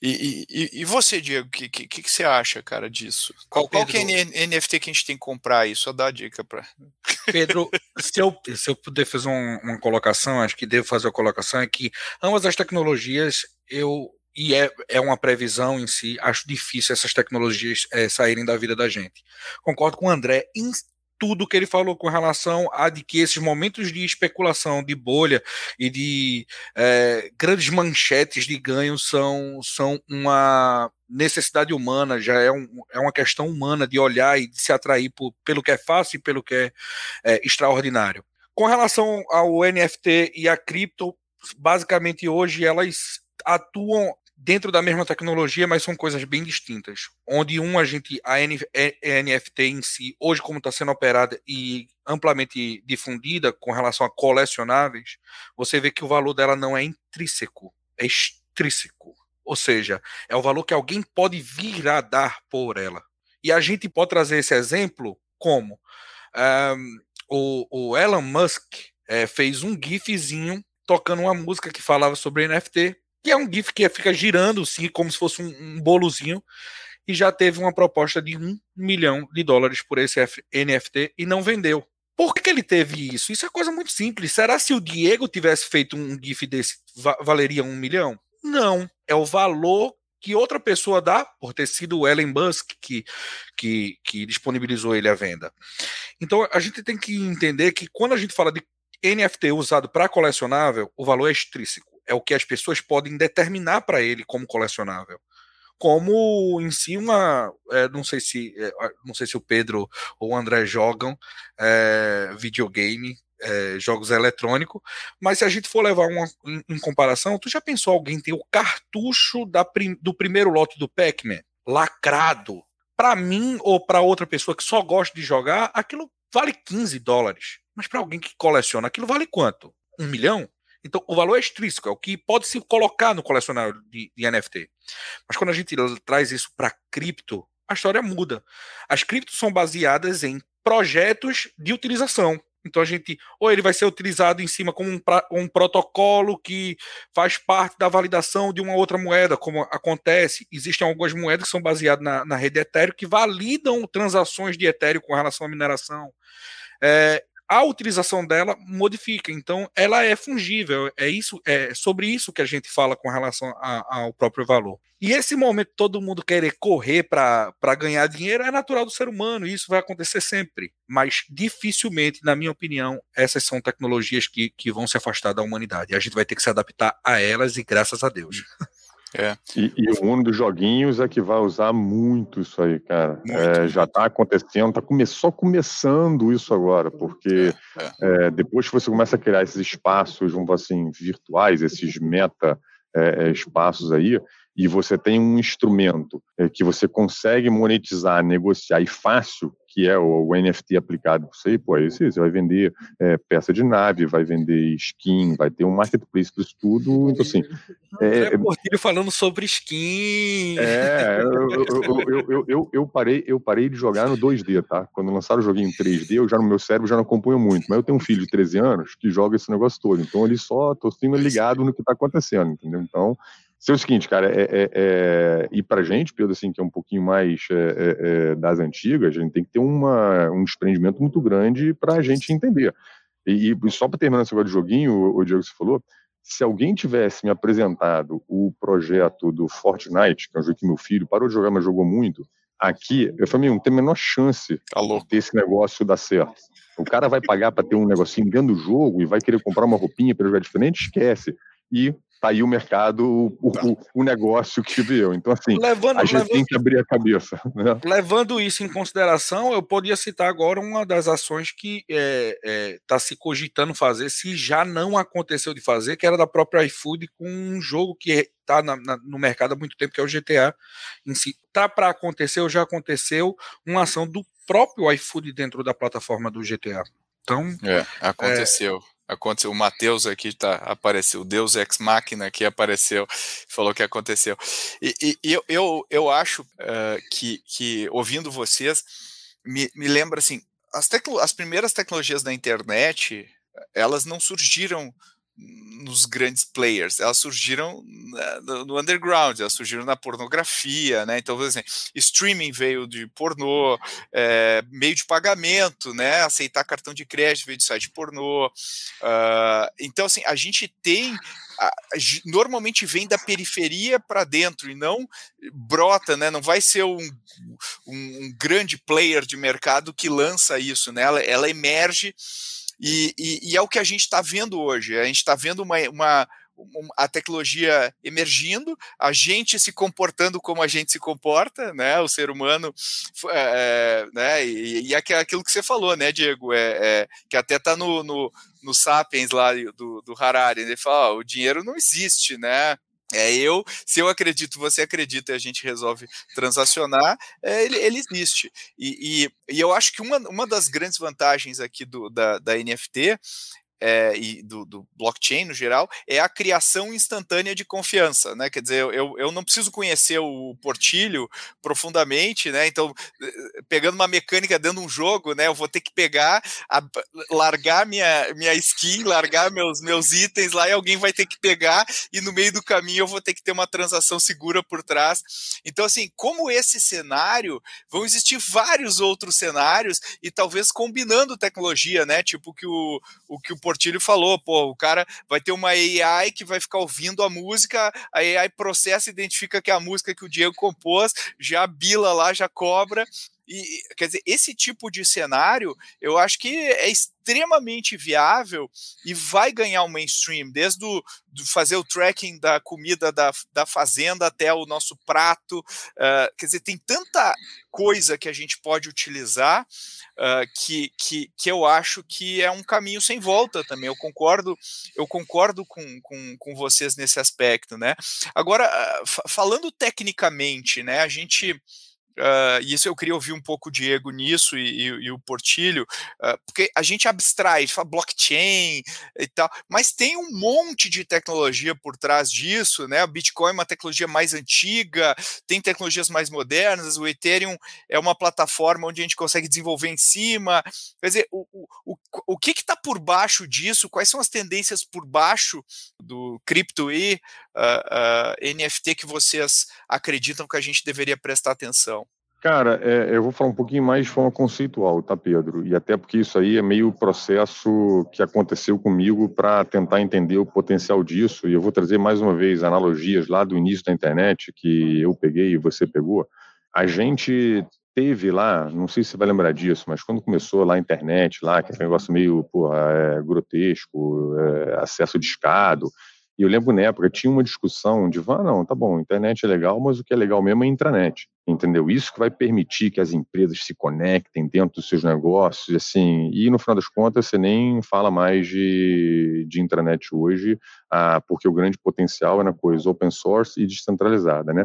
E, e, e você, Diego, o que, que, que, você acha, cara, disso? Qual, é a NFT que a gente tem que comprar aí? Só dá a dica para. Pedro, se eu, se eu puder fazer um, uma colocação, acho que devo fazer a colocação é que ambas as tecnologias eu e é, é uma previsão em si, acho difícil essas tecnologias é, saírem da vida da gente. Concordo com o André, tudo que ele falou com relação a de que esses momentos de especulação, de bolha e de é, grandes manchetes de ganho são, são uma necessidade humana, já é, um, é uma questão humana de olhar e de se atrair por, pelo que é fácil e pelo que é, é extraordinário. Com relação ao NFT e a cripto, basicamente hoje elas atuam dentro da mesma tecnologia, mas são coisas bem distintas. Onde um a gente a NFT em si hoje como está sendo operada e amplamente difundida com relação a colecionáveis, você vê que o valor dela não é intrínseco, é extrínseco. Ou seja, é o valor que alguém pode vir a dar por ela. E a gente pode trazer esse exemplo como um, o, o, Elon Musk é, fez um gifzinho tocando uma música que falava sobre NFT, que é um gif que fica girando assim, como se fosse um, um bolozinho, e já teve uma proposta de um milhão de dólares por esse NFT e não vendeu. Por que, que ele teve isso? Isso é coisa muito simples. Será se o Diego tivesse feito um GIF desse, valeria um milhão? Não. É o valor que outra pessoa dá, por ter sido o Elon Musk que, que, que disponibilizou ele à venda. Então a gente tem que entender que quando a gente fala de NFT usado para colecionável, o valor é extrínseco. É o que as pessoas podem determinar para ele como colecionável como em si uma é, não sei se é, não sei se o Pedro ou o André jogam é, videogame é, jogos eletrônicos, mas se a gente for levar uma em, em comparação, tu já pensou alguém ter o cartucho da do primeiro lote do Pac-Man lacrado? Para mim ou para outra pessoa que só gosta de jogar, aquilo vale 15 dólares. Mas para alguém que coleciona, aquilo vale quanto? Um milhão? Então, o valor é extrínseco, é o que pode se colocar no colecionário de, de NFT. Mas quando a gente traz isso para cripto, a história muda. As criptos são baseadas em projetos de utilização. Então a gente, ou ele vai ser utilizado em cima como um, um, protocolo que faz parte da validação de uma outra moeda, como acontece. Existem algumas moedas que são baseadas na, na rede Ethereum que validam transações de Ethereum com relação à mineração. É, a utilização dela modifica, então ela é fungível. É isso, é sobre isso que a gente fala com relação a, ao próprio valor. E esse momento todo mundo querer correr para ganhar dinheiro é natural do ser humano, e isso vai acontecer sempre. Mas dificilmente, na minha opinião, essas são tecnologias que, que vão se afastar da humanidade. A gente vai ter que se adaptar a elas, e graças a Deus. É. E, e, o mundo dos joguinhos é que vai usar muito isso aí, cara. Muito, é, já está acontecendo, está come só começando isso agora, porque é, é. é, depois que você começa a criar esses espaços, vamos assim, virtuais, esses meta é, espaços aí, e você tem um instrumento que você consegue monetizar, negociar e fácil, que é o, o NFT aplicado você, pô, aí você, vai vender é, peça de nave, vai vender skin, vai ter um marketplace para isso tudo. Então, assim. É, é falando sobre skin. É, eu, eu, eu, eu, eu, parei, eu parei de jogar no 2D, tá? Quando lançaram o joguinho em 3D, eu já no meu cérebro já não acompanho muito. Mas eu tenho um filho de 13 anos que joga esse negócio todo. Então ele só tô sendo ligado no que está acontecendo, entendeu? Então, ser o seguinte, cara, é, é, é, e pra gente, Pedro, assim, que é um pouquinho mais é, é, é, das antigas, a gente tem que ter uma, um desprendimento muito grande para a gente entender. E, e só para terminar esse negócio de joguinho, o, o Diego você falou, se alguém tivesse me apresentado o projeto do Fortnite, que é um jogo que meu filho parou de jogar, mas jogou muito, aqui, eu falei, não tem a menor chance Alô. de ter esse negócio dar certo. O cara vai pagar para ter um negocinho dentro do jogo e vai querer comprar uma roupinha para jogar diferente, esquece. E tá aí o mercado, o, tá. o, o negócio que veio. Então, assim, levando, a gente levando, tem que abrir a cabeça. Né? Levando isso em consideração, eu poderia citar agora uma das ações que está é, é, tá se cogitando fazer, se já não aconteceu de fazer, que era da própria iFood com um jogo que está no mercado há muito tempo, que é o GTA em si. Tá para acontecer, ou já aconteceu, uma ação do próprio iFood dentro da plataforma do GTA. Então, é, aconteceu. Aconteceu. O Matheus aqui tá, apareceu, Deus Ex Machina aqui apareceu, falou que aconteceu. E, e, e eu, eu, eu acho uh, que, que, ouvindo vocês, me, me lembra assim, as, as primeiras tecnologias da internet, elas não surgiram nos grandes players, elas surgiram no underground, elas surgiram na pornografia, né? Então, por exemplo, streaming veio de pornô, é, meio de pagamento, né? Aceitar cartão de crédito veio de site pornô. Uh, então, assim, a gente tem normalmente vem da periferia para dentro e não brota, né? Não vai ser um, um, um, grande player de mercado que lança isso, né? Ela, ela emerge e, e, e é o que a gente está vendo hoje. A gente está vendo uma, uma a tecnologia emergindo, a gente se comportando como a gente se comporta, né? O ser humano, é, né? E, e é aquilo que você falou, né, Diego? É, é que até está no, no, no Sapiens lá do, do Harari, ele fala, o dinheiro não existe, né? É eu, se eu acredito, você acredita e a gente resolve transacionar, é, ele, ele existe. E, e, e, eu acho que uma, uma das grandes vantagens aqui do, da, da NFT é, e do, do, blockchain no geral é a criação instantânea de confiança, né? Quer dizer, eu, eu não preciso conhecer o Portilho profundamente, né? Então, eh, pegando uma mecânica dentro de um jogo, né? Eu vou ter que pegar, a, largar minha, minha skin, largar meus, meus itens lá e alguém vai ter que pegar e no meio do caminho eu vou ter que ter uma transação segura por trás. Então, assim, como esse cenário, vão existir vários outros cenários e talvez combinando tecnologia, né? Tipo que o, o que o Portilho falou, pô, o cara vai ter uma AI que vai ficar ouvindo a música, a AI processa, identifica que é a música que o Diego compôs, já bila lá, já cobra, e, quer dizer, esse tipo de cenário eu acho que é extremamente viável e vai ganhar o mainstream, desde do, do fazer o tracking da comida da, da fazenda até o nosso prato. Uh, quer dizer, tem tanta coisa que a gente pode utilizar uh, que, que, que eu acho que é um caminho sem volta também. Eu concordo, eu concordo com, com, com vocês nesse aspecto, né? Agora, uh, falando tecnicamente, né, a gente Uh, e isso eu queria ouvir um pouco o Diego nisso e, e, e o Portilho, uh, porque a gente abstrai, fala blockchain e tal, mas tem um monte de tecnologia por trás disso, né? O Bitcoin é uma tecnologia mais antiga, tem tecnologias mais modernas, o Ethereum é uma plataforma onde a gente consegue desenvolver em cima. Quer dizer, o, o, o que está por baixo disso? Quais são as tendências por baixo do cripto e uh, NFT que vocês acreditam que a gente deveria prestar atenção? Cara, é, eu vou falar um pouquinho mais de forma conceitual, tá, Pedro? E até porque isso aí é meio processo que aconteceu comigo para tentar entender o potencial disso. E eu vou trazer mais uma vez analogias lá do início da internet que eu peguei e você pegou. A gente teve lá, não sei se você vai lembrar disso, mas quando começou lá a internet, lá, que é um negócio meio porra, é, grotesco, é, acesso discado, e eu lembro na época tinha uma discussão de, ah, não, tá bom, internet é legal, mas o que é legal mesmo é a intranet, entendeu? Isso que vai permitir que as empresas se conectem dentro dos seus negócios, assim, e no final das contas você nem fala mais de, de intranet hoje, ah, porque o grande potencial é na coisa open source e descentralizada, né?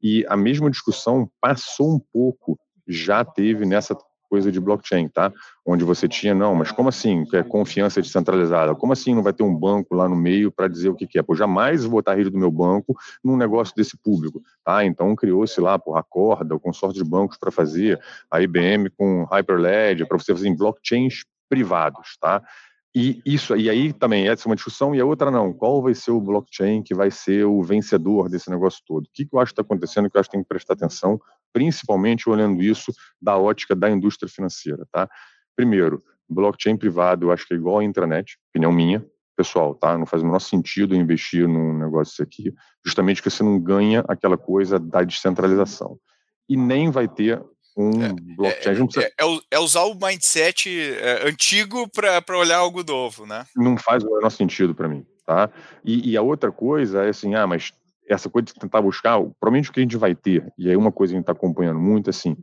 E a mesma discussão passou um pouco, já teve nessa coisa de blockchain, tá? Onde você tinha, não, mas como assim é confiança descentralizada? Como assim não vai ter um banco lá no meio para dizer o que, que é? Pô, jamais vou botar rede do meu banco num negócio desse público, tá? Então criou-se lá, por a Corda, o consórcio de bancos para fazer, a IBM com Hyperledger, para você fazer em blockchains privados, tá? E isso, e aí também essa é uma discussão, e a outra não. Qual vai ser o blockchain que vai ser o vencedor desse negócio todo? O que, que eu acho que está acontecendo que eu acho que tem que prestar atenção, principalmente olhando isso da ótica da indústria financeira, tá? Primeiro, blockchain privado, eu acho que é igual a intranet, opinião minha, pessoal, tá? Não faz o menor sentido investir num negócio aqui, justamente porque você não ganha aquela coisa da descentralização. E nem vai ter um é, blockchain. É, precisa... é, é, usar o mindset é, antigo para olhar algo novo, né? Não faz o menor sentido para mim, tá? E, e, a outra coisa é assim, ah, mas essa coisa de tentar buscar, provavelmente o que a gente vai ter, e aí uma coisa que a gente está acompanhando muito, assim,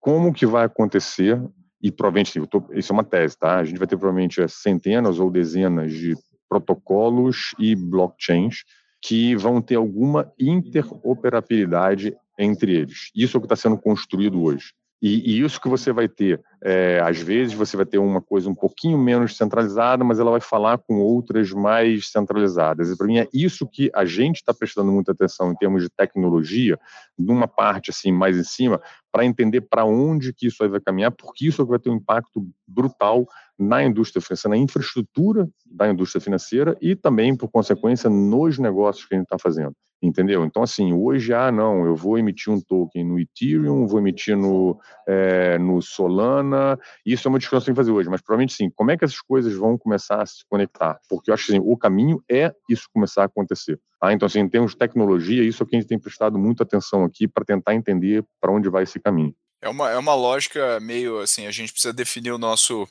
como que vai acontecer, e provavelmente, tô, isso é uma tese, tá? A gente vai ter provavelmente é, centenas ou dezenas de protocolos e blockchains que vão ter alguma interoperabilidade entre eles. Isso é o que está sendo construído hoje. E, e, isso que você vai ter, é, às vezes você vai ter uma coisa um pouquinho menos centralizada, mas ela vai falar com outras mais centralizadas. E para mim é isso que a gente está prestando muita atenção em termos de tecnologia, numa parte assim mais em cima, para entender para onde que isso vai caminhar, porque isso vai ter um impacto brutal na indústria financeira, na infraestrutura da indústria financeira e também, por consequência, nos negócios que a gente está fazendo. Entendeu? Então, assim, hoje, ah, não, eu vou emitir um token no Ethereum, vou emitir no, é, no Solana, isso é uma discussão que tem que fazer hoje, mas provavelmente sim, como é que essas coisas vão começar a se conectar? Porque eu acho que assim, o caminho é isso começar a acontecer. Ah, então, assim, em termos de tecnologia, isso é o que a gente tem prestado muita atenção aqui para tentar entender para onde vai esse caminho. É uma, é uma lógica meio assim, a gente precisa definir o nosso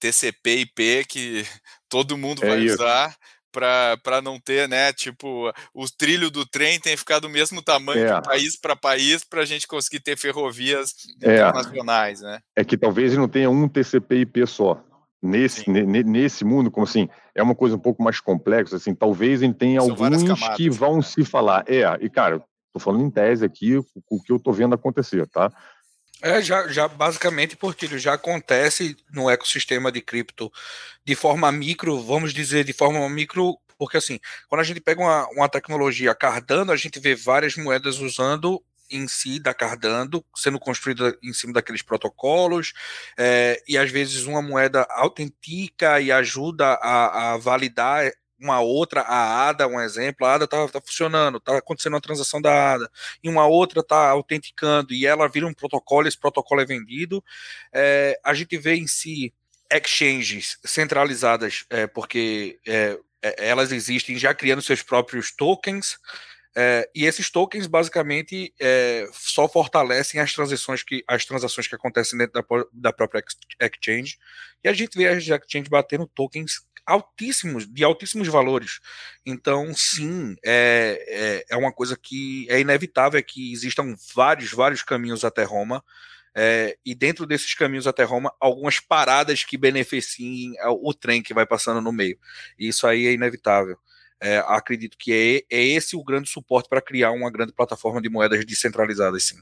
TCP/IP que todo mundo é vai isso. usar para não ter, né, tipo, o trilho do trem tem ficar do mesmo tamanho é. de país para país para a gente conseguir ter ferrovias é. internacionais, né? É que talvez não tenha um TCP/IP só, nesse, nesse mundo, como assim, é uma coisa um pouco mais complexa, assim, talvez ele tenha São alguns camadas, que vão né? se falar, é, e cara, tô falando em tese aqui, o, o que eu tô vendo acontecer, tá? É, já, já basicamente, porque já acontece no ecossistema de cripto de forma micro, vamos dizer, de forma micro, porque assim, quando a gente pega uma, uma tecnologia Cardano, a gente vê várias moedas usando em si da Cardano sendo construída em cima daqueles protocolos, é, e às vezes uma moeda autentica e ajuda a, a validar uma outra, a ADA, um exemplo, a ADA está tá funcionando, está acontecendo uma transação da ADA, e uma outra está autenticando, e ela vira um protocolo, esse protocolo é vendido. É, a gente vê em si exchanges centralizadas, é, porque é, é elas existem já criando seus próprios tokens, é, e esses tokens basicamente é, só fortalecem as transações que as transações que acontecem dentro da, da própria exchange. E a gente vê as exchanges batendo tokens altíssimos, de altíssimos valores. Então, sim, é, é, é, uma coisa que é inevitável é que existam vários, vários caminhos até Roma. É, e dentro desses caminhos até Roma, algumas paradas que beneficiem o trem que vai passando no meio. Isso aí é inevitável. É, acredito que é, é esse o grande suporte para criar uma grande plataforma de moedas descentralizadas, sim.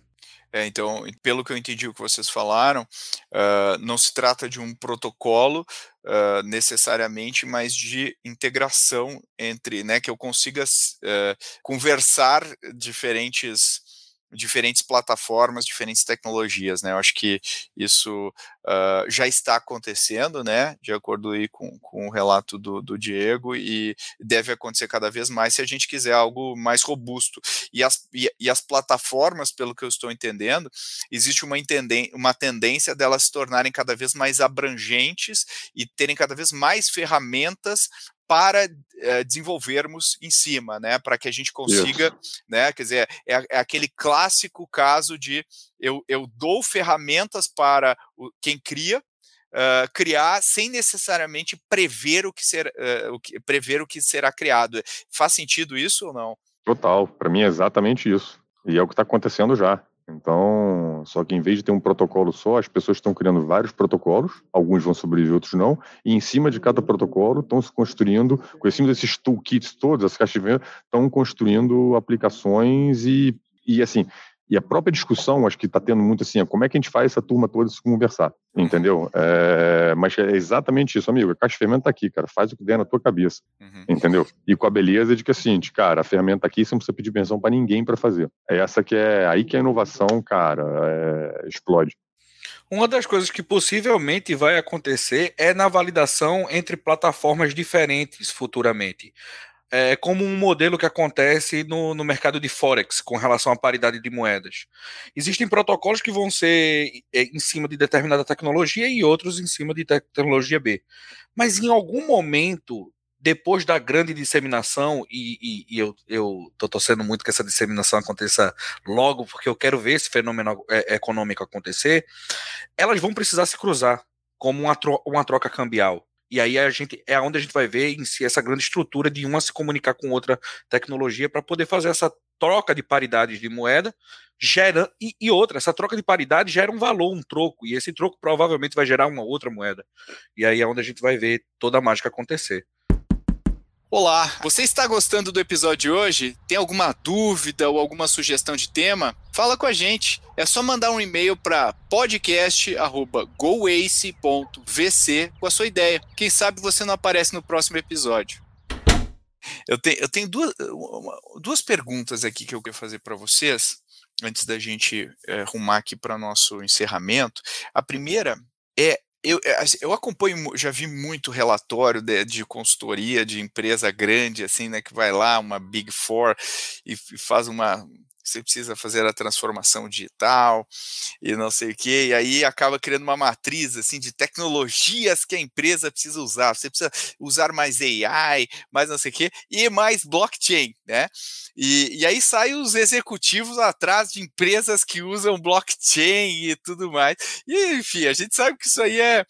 É, então, pelo que eu entendi o que vocês falaram, uh, não se trata de um protocolo uh, necessariamente, mas de integração entre, né, que eu consiga uh, conversar diferentes diferentes plataformas, diferentes tecnologias, né? Eu acho que isso uh, já está acontecendo, né? De acordo aí com, com o relato do, do, Diego, e deve acontecer cada vez mais se a gente quiser algo mais robusto. E as, e, e as plataformas, pelo que eu estou entendendo, existe uma, uma tendência delas se tornarem cada vez mais abrangentes e terem cada vez mais ferramentas para é, desenvolvermos em cima, né, para que a gente consiga, Isso. né, quer dizer, é, é, aquele clássico caso de eu, eu dou ferramentas para o, quem cria, uh, criar sem necessariamente prever o que, ser, uh, o que, prever o que será criado. Faz sentido isso ou não? Total, para mim é exatamente isso. E é o que está acontecendo já. Então, só que em vez de ter um protocolo só, as pessoas estão criando vários protocolos, alguns vão sobreviver, outros não, e em cima de cada protocolo estão se construindo, com cima desses toolkits todos, essas caixas de estão construindo aplicações e, e assim, e a própria discussão, acho que está tendo muito assim, como é que a gente faz essa turma toda se conversar, entendeu? É, mas é exatamente isso, amigo. A caixa de ferramenta está aqui, cara. Faz o que der na tua cabeça, uhum. entendeu? E com a beleza de que assim, de, cara, a ferramenta tá aqui, você não precisa pedir pensão para ninguém para fazer. É essa que é aí que a inovação, cara, é, explode. Uma das coisas que possivelmente vai acontecer é na validação entre plataformas diferentes futuramente é, como um modelo que acontece no, no mercado de Forex com relação à paridade de moedas. Existem protocolos que vão ser é, em cima de determinada tecnologia e outros em cima de tecnologia B. Mas em algum momento, depois da grande disseminação, e, e, e eu, tô torcendo muito que essa disseminação aconteça logo, porque eu quero ver esse fenômeno é, econômico acontecer, elas vão precisar se cruzar como uma, tro uma troca cambial. E aí a gente é onde a gente vai ver em si essa grande estrutura de uma se comunicar com outra tecnologia para poder fazer essa troca de paridades de moeda, gera e, e, outra, essa troca de paridade gera um valor, um troco, e esse troco provavelmente vai gerar uma outra moeda. E aí é onde a gente vai ver toda a mágica acontecer. Olá, você está gostando do episódio de hoje? Tem alguma dúvida ou alguma sugestão de tema? Fala com a gente. É só mandar um e-mail para podcast@goace.vc com a sua ideia. Quem sabe você não aparece no próximo episódio. Eu tenho, eu tenho duas, duas perguntas aqui que eu quero fazer para vocês antes da gente é, rumar aqui para nosso encerramento. A primeira é eu, eh, eu acompanho, já vi muito relatório de, de, consultoria de empresa grande, assim, né, que vai lá, uma Big Four, e, e faz uma, você precisa fazer a transformação digital e não sei o que, e aí acaba criando uma matriz assim de tecnologias que a empresa precisa usar. Você precisa usar mais AI, mais não sei o que, e mais blockchain, né? E, e aí saem os executivos atrás de empresas que usam blockchain e tudo mais. E enfim, a gente sabe que isso aí é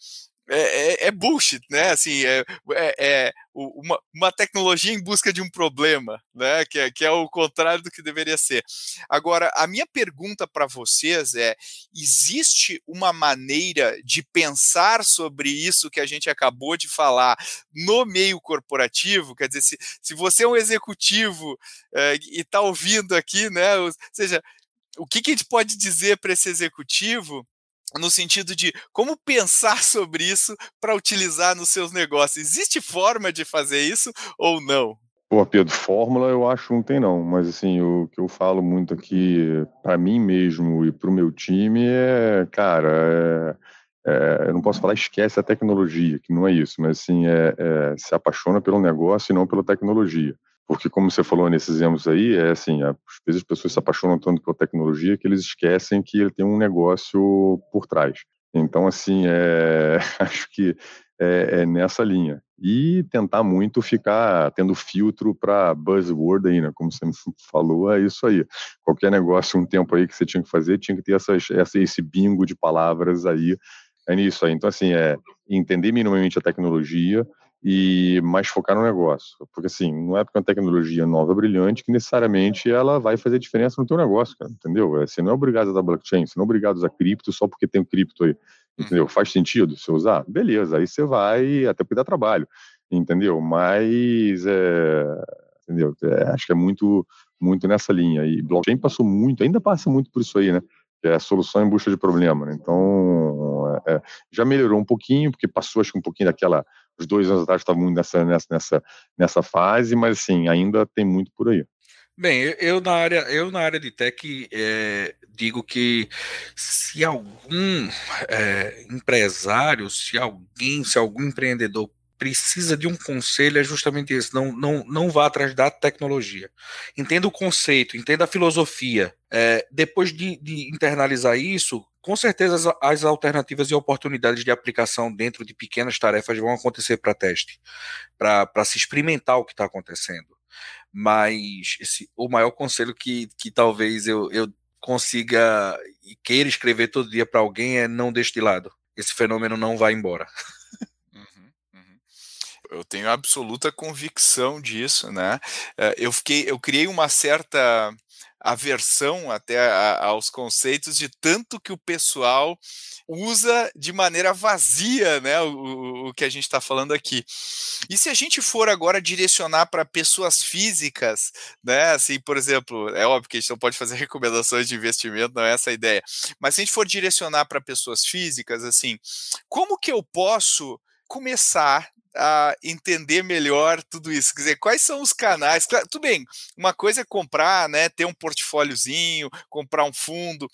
é, é, é, bullshit, né? Assim, é, é, é uma, uma, tecnologia em busca de um problema, né? Que é, que é o contrário do que deveria ser. Agora, a minha pergunta para vocês é: existe uma maneira de pensar sobre isso que a gente acabou de falar no meio corporativo? Quer dizer, se, se você é um executivo é, e está ouvindo aqui, né? Ou seja, o que, que a gente pode dizer para esse executivo no sentido de como pensar sobre isso para utilizar nos seus negócios. Existe forma de fazer isso ou não? Pô, Pedro, fórmula eu acho não tem não, mas assim, o que eu falo muito aqui para mim mesmo e para o meu time é, cara, é, é, eu não posso falar esquece a tecnologia, que não é isso, mas assim, é, é, se apaixona pelo negócio e não pela tecnologia. Porque, como você falou nesses exemplos aí, é assim, às vezes as pessoas se apaixonam tanto pela tecnologia que eles esquecem que ele tem um negócio por trás. Então, assim, é, acho que é, é, nessa linha. E tentar muito ficar tendo filtro para buzzword aí, né? Como você falou, é isso aí. Qualquer negócio, um tempo aí que você tinha que fazer, tinha que ter essas, essa, esse bingo de palavras aí. É nisso aí. Então, assim, é entender minimamente a tecnologia, e mais focar no negócio. Porque assim, não é porque é uma tecnologia nova, brilhante, que necessariamente ela vai fazer diferença no teu negócio, cara, entendeu? É, você não é obrigado a usar blockchain, você não é obrigado a usar cripto só porque tem o cripto aí, entendeu? Uhum. Faz sentido você usar? Beleza, aí você vai, até porque dá trabalho, entendeu? Mas, é, entendeu? É, acho que é muito, muito nessa linha. E blockchain passou muito, ainda passa muito por isso aí, né? que é a solução em busca de problema. Né? Então, é, já melhorou um pouquinho, porque passou acho que um pouquinho daquela. Os dois anos atrás muito nessa, nessa, nessa, nessa fase, mas assim, ainda tem muito por aí. Bem, eu na área, eu na área de tech é, digo que se algum é, empresário, se alguém, se algum empreendedor precisa de um conselho é justamente esse. Não, não, não vá atrás da tecnologia. Entenda o conceito, entenda a filosofia. É, depois de, de, internalizar isso, com certeza as, as, alternativas e oportunidades de aplicação dentro de pequenas tarefas vão acontecer para teste, para se experimentar o que está acontecendo. Mas esse, o maior conselho que, que talvez eu, eu consiga e queira escrever todo dia para alguém é não deixe de lado. Esse fenômeno não vai embora. eu tenho absoluta convicção disso, né? Eh, eu fiquei, eu criei uma certa aversão até aos conceitos de tanto que o pessoal usa de maneira vazia, né, o, o que a gente está falando aqui. E se a gente for agora direcionar para pessoas físicas, né, assim, por exemplo, é óbvio que a gente não pode fazer recomendações de investimento, não é essa a ideia, mas se a gente for direcionar para pessoas físicas, assim, como que eu posso começar a entender melhor tudo isso. Quer dizer, quais são os canais? Tudo bem, uma coisa é comprar, né, ter um portfóliozinho, comprar um fundo.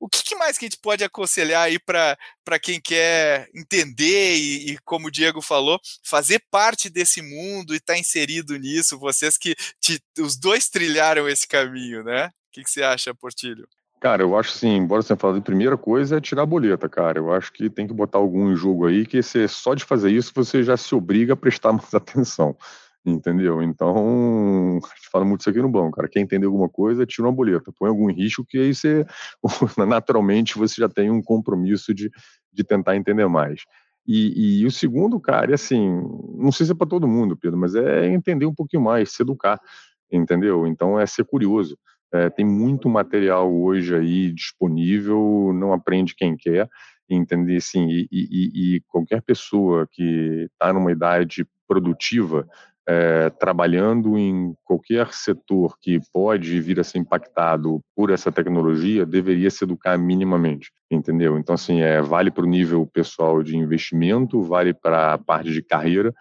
O que, que, mais que a gente pode aconselhar aí para quem quer entender e, e, como o Diego falou, fazer parte desse mundo e estar tá inserido nisso? Vocês que te, os dois trilharam esse caminho, né? O que, que você acha, Portilho? Cara, eu acho assim, embora você tenha falado de primeira coisa é tirar a boleta, cara. Eu acho que tem que botar algum em jogo aí, que você, só de fazer isso você já se obriga a prestar mais atenção, entendeu? Então, a gente fala muito isso aqui no banco, cara. Quer entender alguma coisa, tira uma boleta, põe algum risco, que aí você, naturalmente, você já tem um compromisso de, de tentar entender mais. E, e o segundo, cara, é assim, não sei se é para todo mundo, Pedro, mas é entender um pouquinho mais, se educar, entendeu? Então, é ser curioso. É, tem muito material hoje aí disponível, não aprende quem quer, entender assim, e, e, e qualquer pessoa que está numa idade produtiva, é, trabalhando em qualquer setor que pode vir a ser impactado por essa tecnologia, deveria se educar minimamente, entendeu? Então, assim, é, vale para o nível pessoal de investimento, vale para a parte de carreira,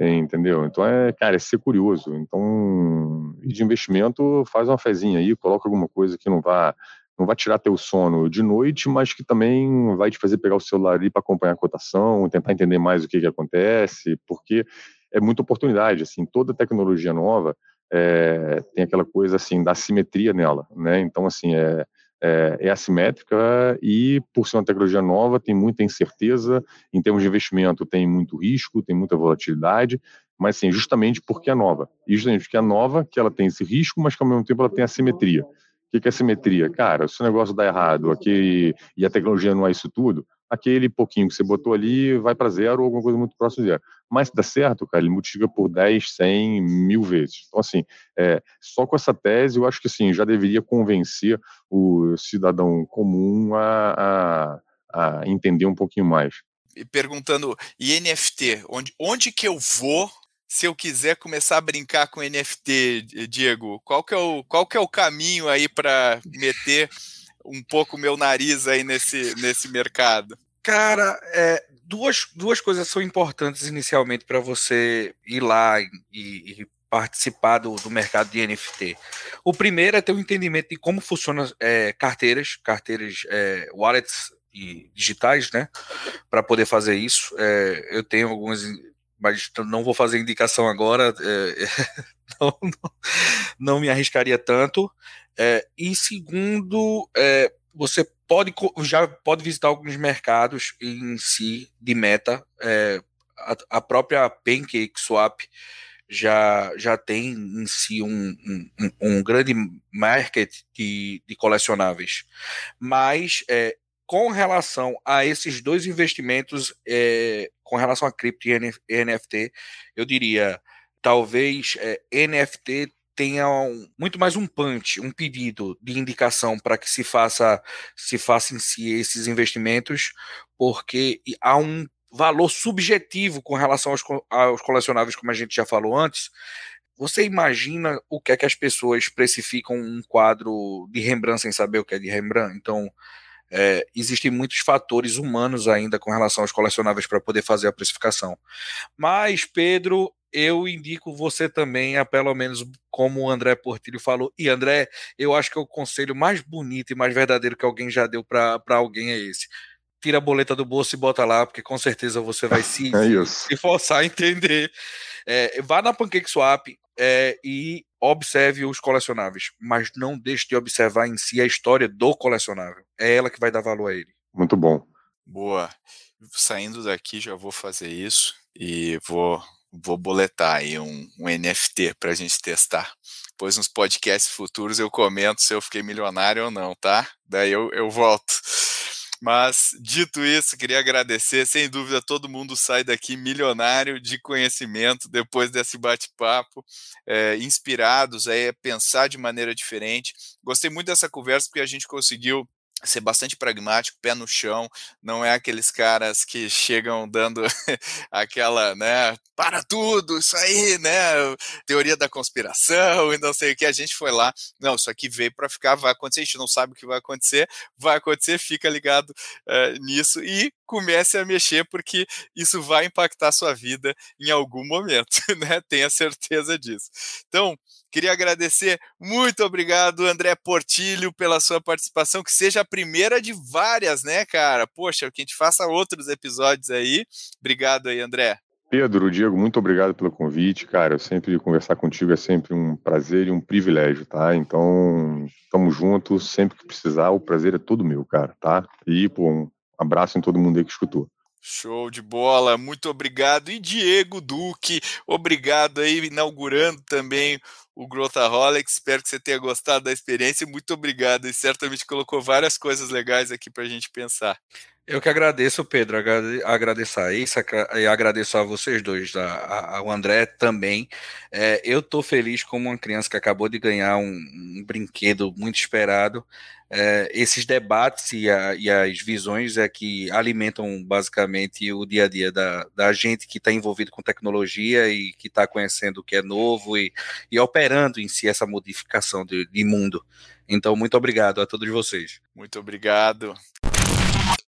entendeu? Então é, cara, é ser curioso. Então, de investimento, faz uma fezinha aí, coloca alguma coisa que não vá não vai tirar teu sono de noite, mas que também vai te fazer pegar o celular ali para acompanhar a cotação, tentar entender mais o que, que acontece, porque é muita oportunidade, assim, toda tecnologia nova é, tem aquela coisa, assim, da simetria nela, né? Então, assim, é, é, é, assimétrica e, por ser uma tecnologia nova, tem muita incerteza. Em termos de investimento, tem muito risco, tem muita volatilidade, mas sim, justamente porque é nova. E justamente porque é nova, que ela tem esse risco, mas que ao mesmo tempo ela tem assimetria. O que é assimetria? Cara, se o negócio dá errado aqui e a tecnologia não é isso tudo, aquele pouquinho que você botou ali vai para zero ou alguma coisa muito próxima de zero. Mas se dá certo, cara, ele multiplica por 10, 100, mil vezes. Então, assim, é, só com essa tese, eu acho que, assim, já deveria convencer o cidadão comum a, a, a entender um pouquinho mais. E perguntando, e NFT, onde, onde que eu vou se eu quiser começar a brincar com NFT, Diego? Qual que é o, qual que é o caminho aí para meter um pouco meu nariz aí nesse, nesse mercado? Cara, é, duas, duas coisas são importantes inicialmente para você ir lá e, e participar do, do, mercado de NFT. O primeiro é ter um entendimento de como funcionam é, carteiras, carteiras é, wallets e digitais, né, para poder fazer isso. É, eu tenho algumas, mas não vou fazer indicação agora. É, não, não, não, me arriscaria tanto. É, e segundo, é, você pode já pode visitar alguns mercados em si de meta. É, a, a, própria PancakeSwap já, já tem em si um, um, um grande market de, de colecionáveis. Mas é, com relação a esses dois investimentos, é, com relação a cripto e NFT, eu diria, talvez é, NFT tenha um, muito mais um punch, um pedido de indicação para que se faça se faça em si esses investimentos, porque há um valor subjetivo com relação aos, aos colecionáveis, como a gente já falou antes. Você imagina o que é que as pessoas precificam um quadro de Rembrandt sem saber o que é de Rembrandt? Então, é, existem muitos fatores humanos ainda com relação aos colecionáveis para poder fazer a precificação. Mas, Pedro, eu indico você também a pelo menos como o André Portilho falou. E André, eu acho que é o conselho mais bonito e mais verdadeiro que alguém já deu para alguém é esse. Tira a boleta do bolso e bota lá, porque com certeza você vai se, é se forçar a entender. É, vá na PancakeSwap é, e observe os colecionáveis, mas não deixe de observar em si a história do colecionável. É ela que vai dar valor a ele. Muito bom. Boa. Saindo daqui, já vou fazer isso e vou vou boletar aí um, um NFT para a gente testar. Depois nos podcasts futuros eu comento se eu fiquei milionário ou não, tá? Daí eu, eu volto. Mas, dito isso, queria agradecer. Sem dúvida, todo mundo sai daqui milionário de conhecimento depois desse bate-papo, é, inspirados a pensar de maneira diferente. Gostei muito dessa conversa porque a gente conseguiu ser bastante pragmático, pé no chão, não é aqueles caras que chegam dando aquela, né, para tudo, isso aí, né, teoria da conspiração e não sei o que, a gente foi lá, não, isso aqui veio para ficar, vai acontecer, a gente não sabe o que vai acontecer, vai acontecer, fica ligado uh, nisso e comece a mexer porque isso vai impactar sua vida em algum momento, né, tenha certeza disso. Então, Queria agradecer, muito obrigado, André Portilho, pela sua participação, que seja a primeira de várias, né, cara? Poxa, que a gente faça outros episódios aí. Obrigado aí, André. Pedro, Diego, muito obrigado pelo convite, cara. Eu sempre conversar contigo é sempre um prazer e um privilégio, tá? Então, estamos juntos, sempre que precisar, o prazer é todo meu, cara, tá? E, pô, um abraço em todo mundo aí que escutou. Show de bola, muito obrigado. E Diego Duque, obrigado aí, inaugurando também o Growthaholic. Espero que você tenha gostado da experiência. Muito obrigado. E certamente colocou várias coisas legais aqui para a gente pensar. Eu que agradeço, Pedro. Agradeço a isso e agradeço a vocês dois, ao André também. É, eu estou feliz como uma criança que acabou de ganhar um, um brinquedo muito esperado. É, esses debates e, a, e, as visões é que alimentam basicamente o dia a dia da, da gente que está envolvido com tecnologia e que está conhecendo o que é novo e, e operando em si essa modificação de, de mundo. Então, muito obrigado a todos vocês. Muito obrigado.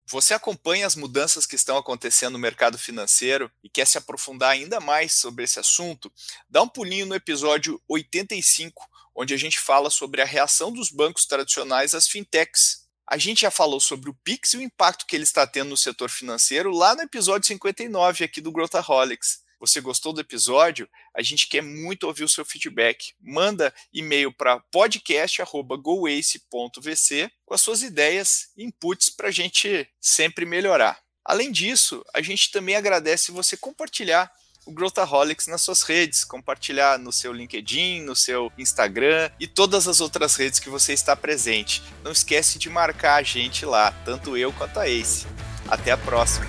Você acompanha as mudanças que estão acontecendo no mercado financeiro e quer se aprofundar ainda mais sobre esse assunto? Dá um pulinho no episódio 85, onde a gente fala sobre a reação dos bancos tradicionais às fintechs. A gente já falou sobre o Pix e o impacto que ele está tendo no setor financeiro lá no episódio 59 aqui do Growthaholics você gostou do episódio, a gente quer muito ouvir o seu feedback. Manda e-mail para podcast.goace.vc com as suas ideias e inputs para a gente sempre melhorar. Além disso, a gente também agradece você compartilhar o Growthaholics nas suas redes, compartilhar no seu LinkedIn, no seu Instagram e todas as outras redes que você está presente. Não esquece de marcar a gente lá, tanto eu quanto a Ace. Até a próxima!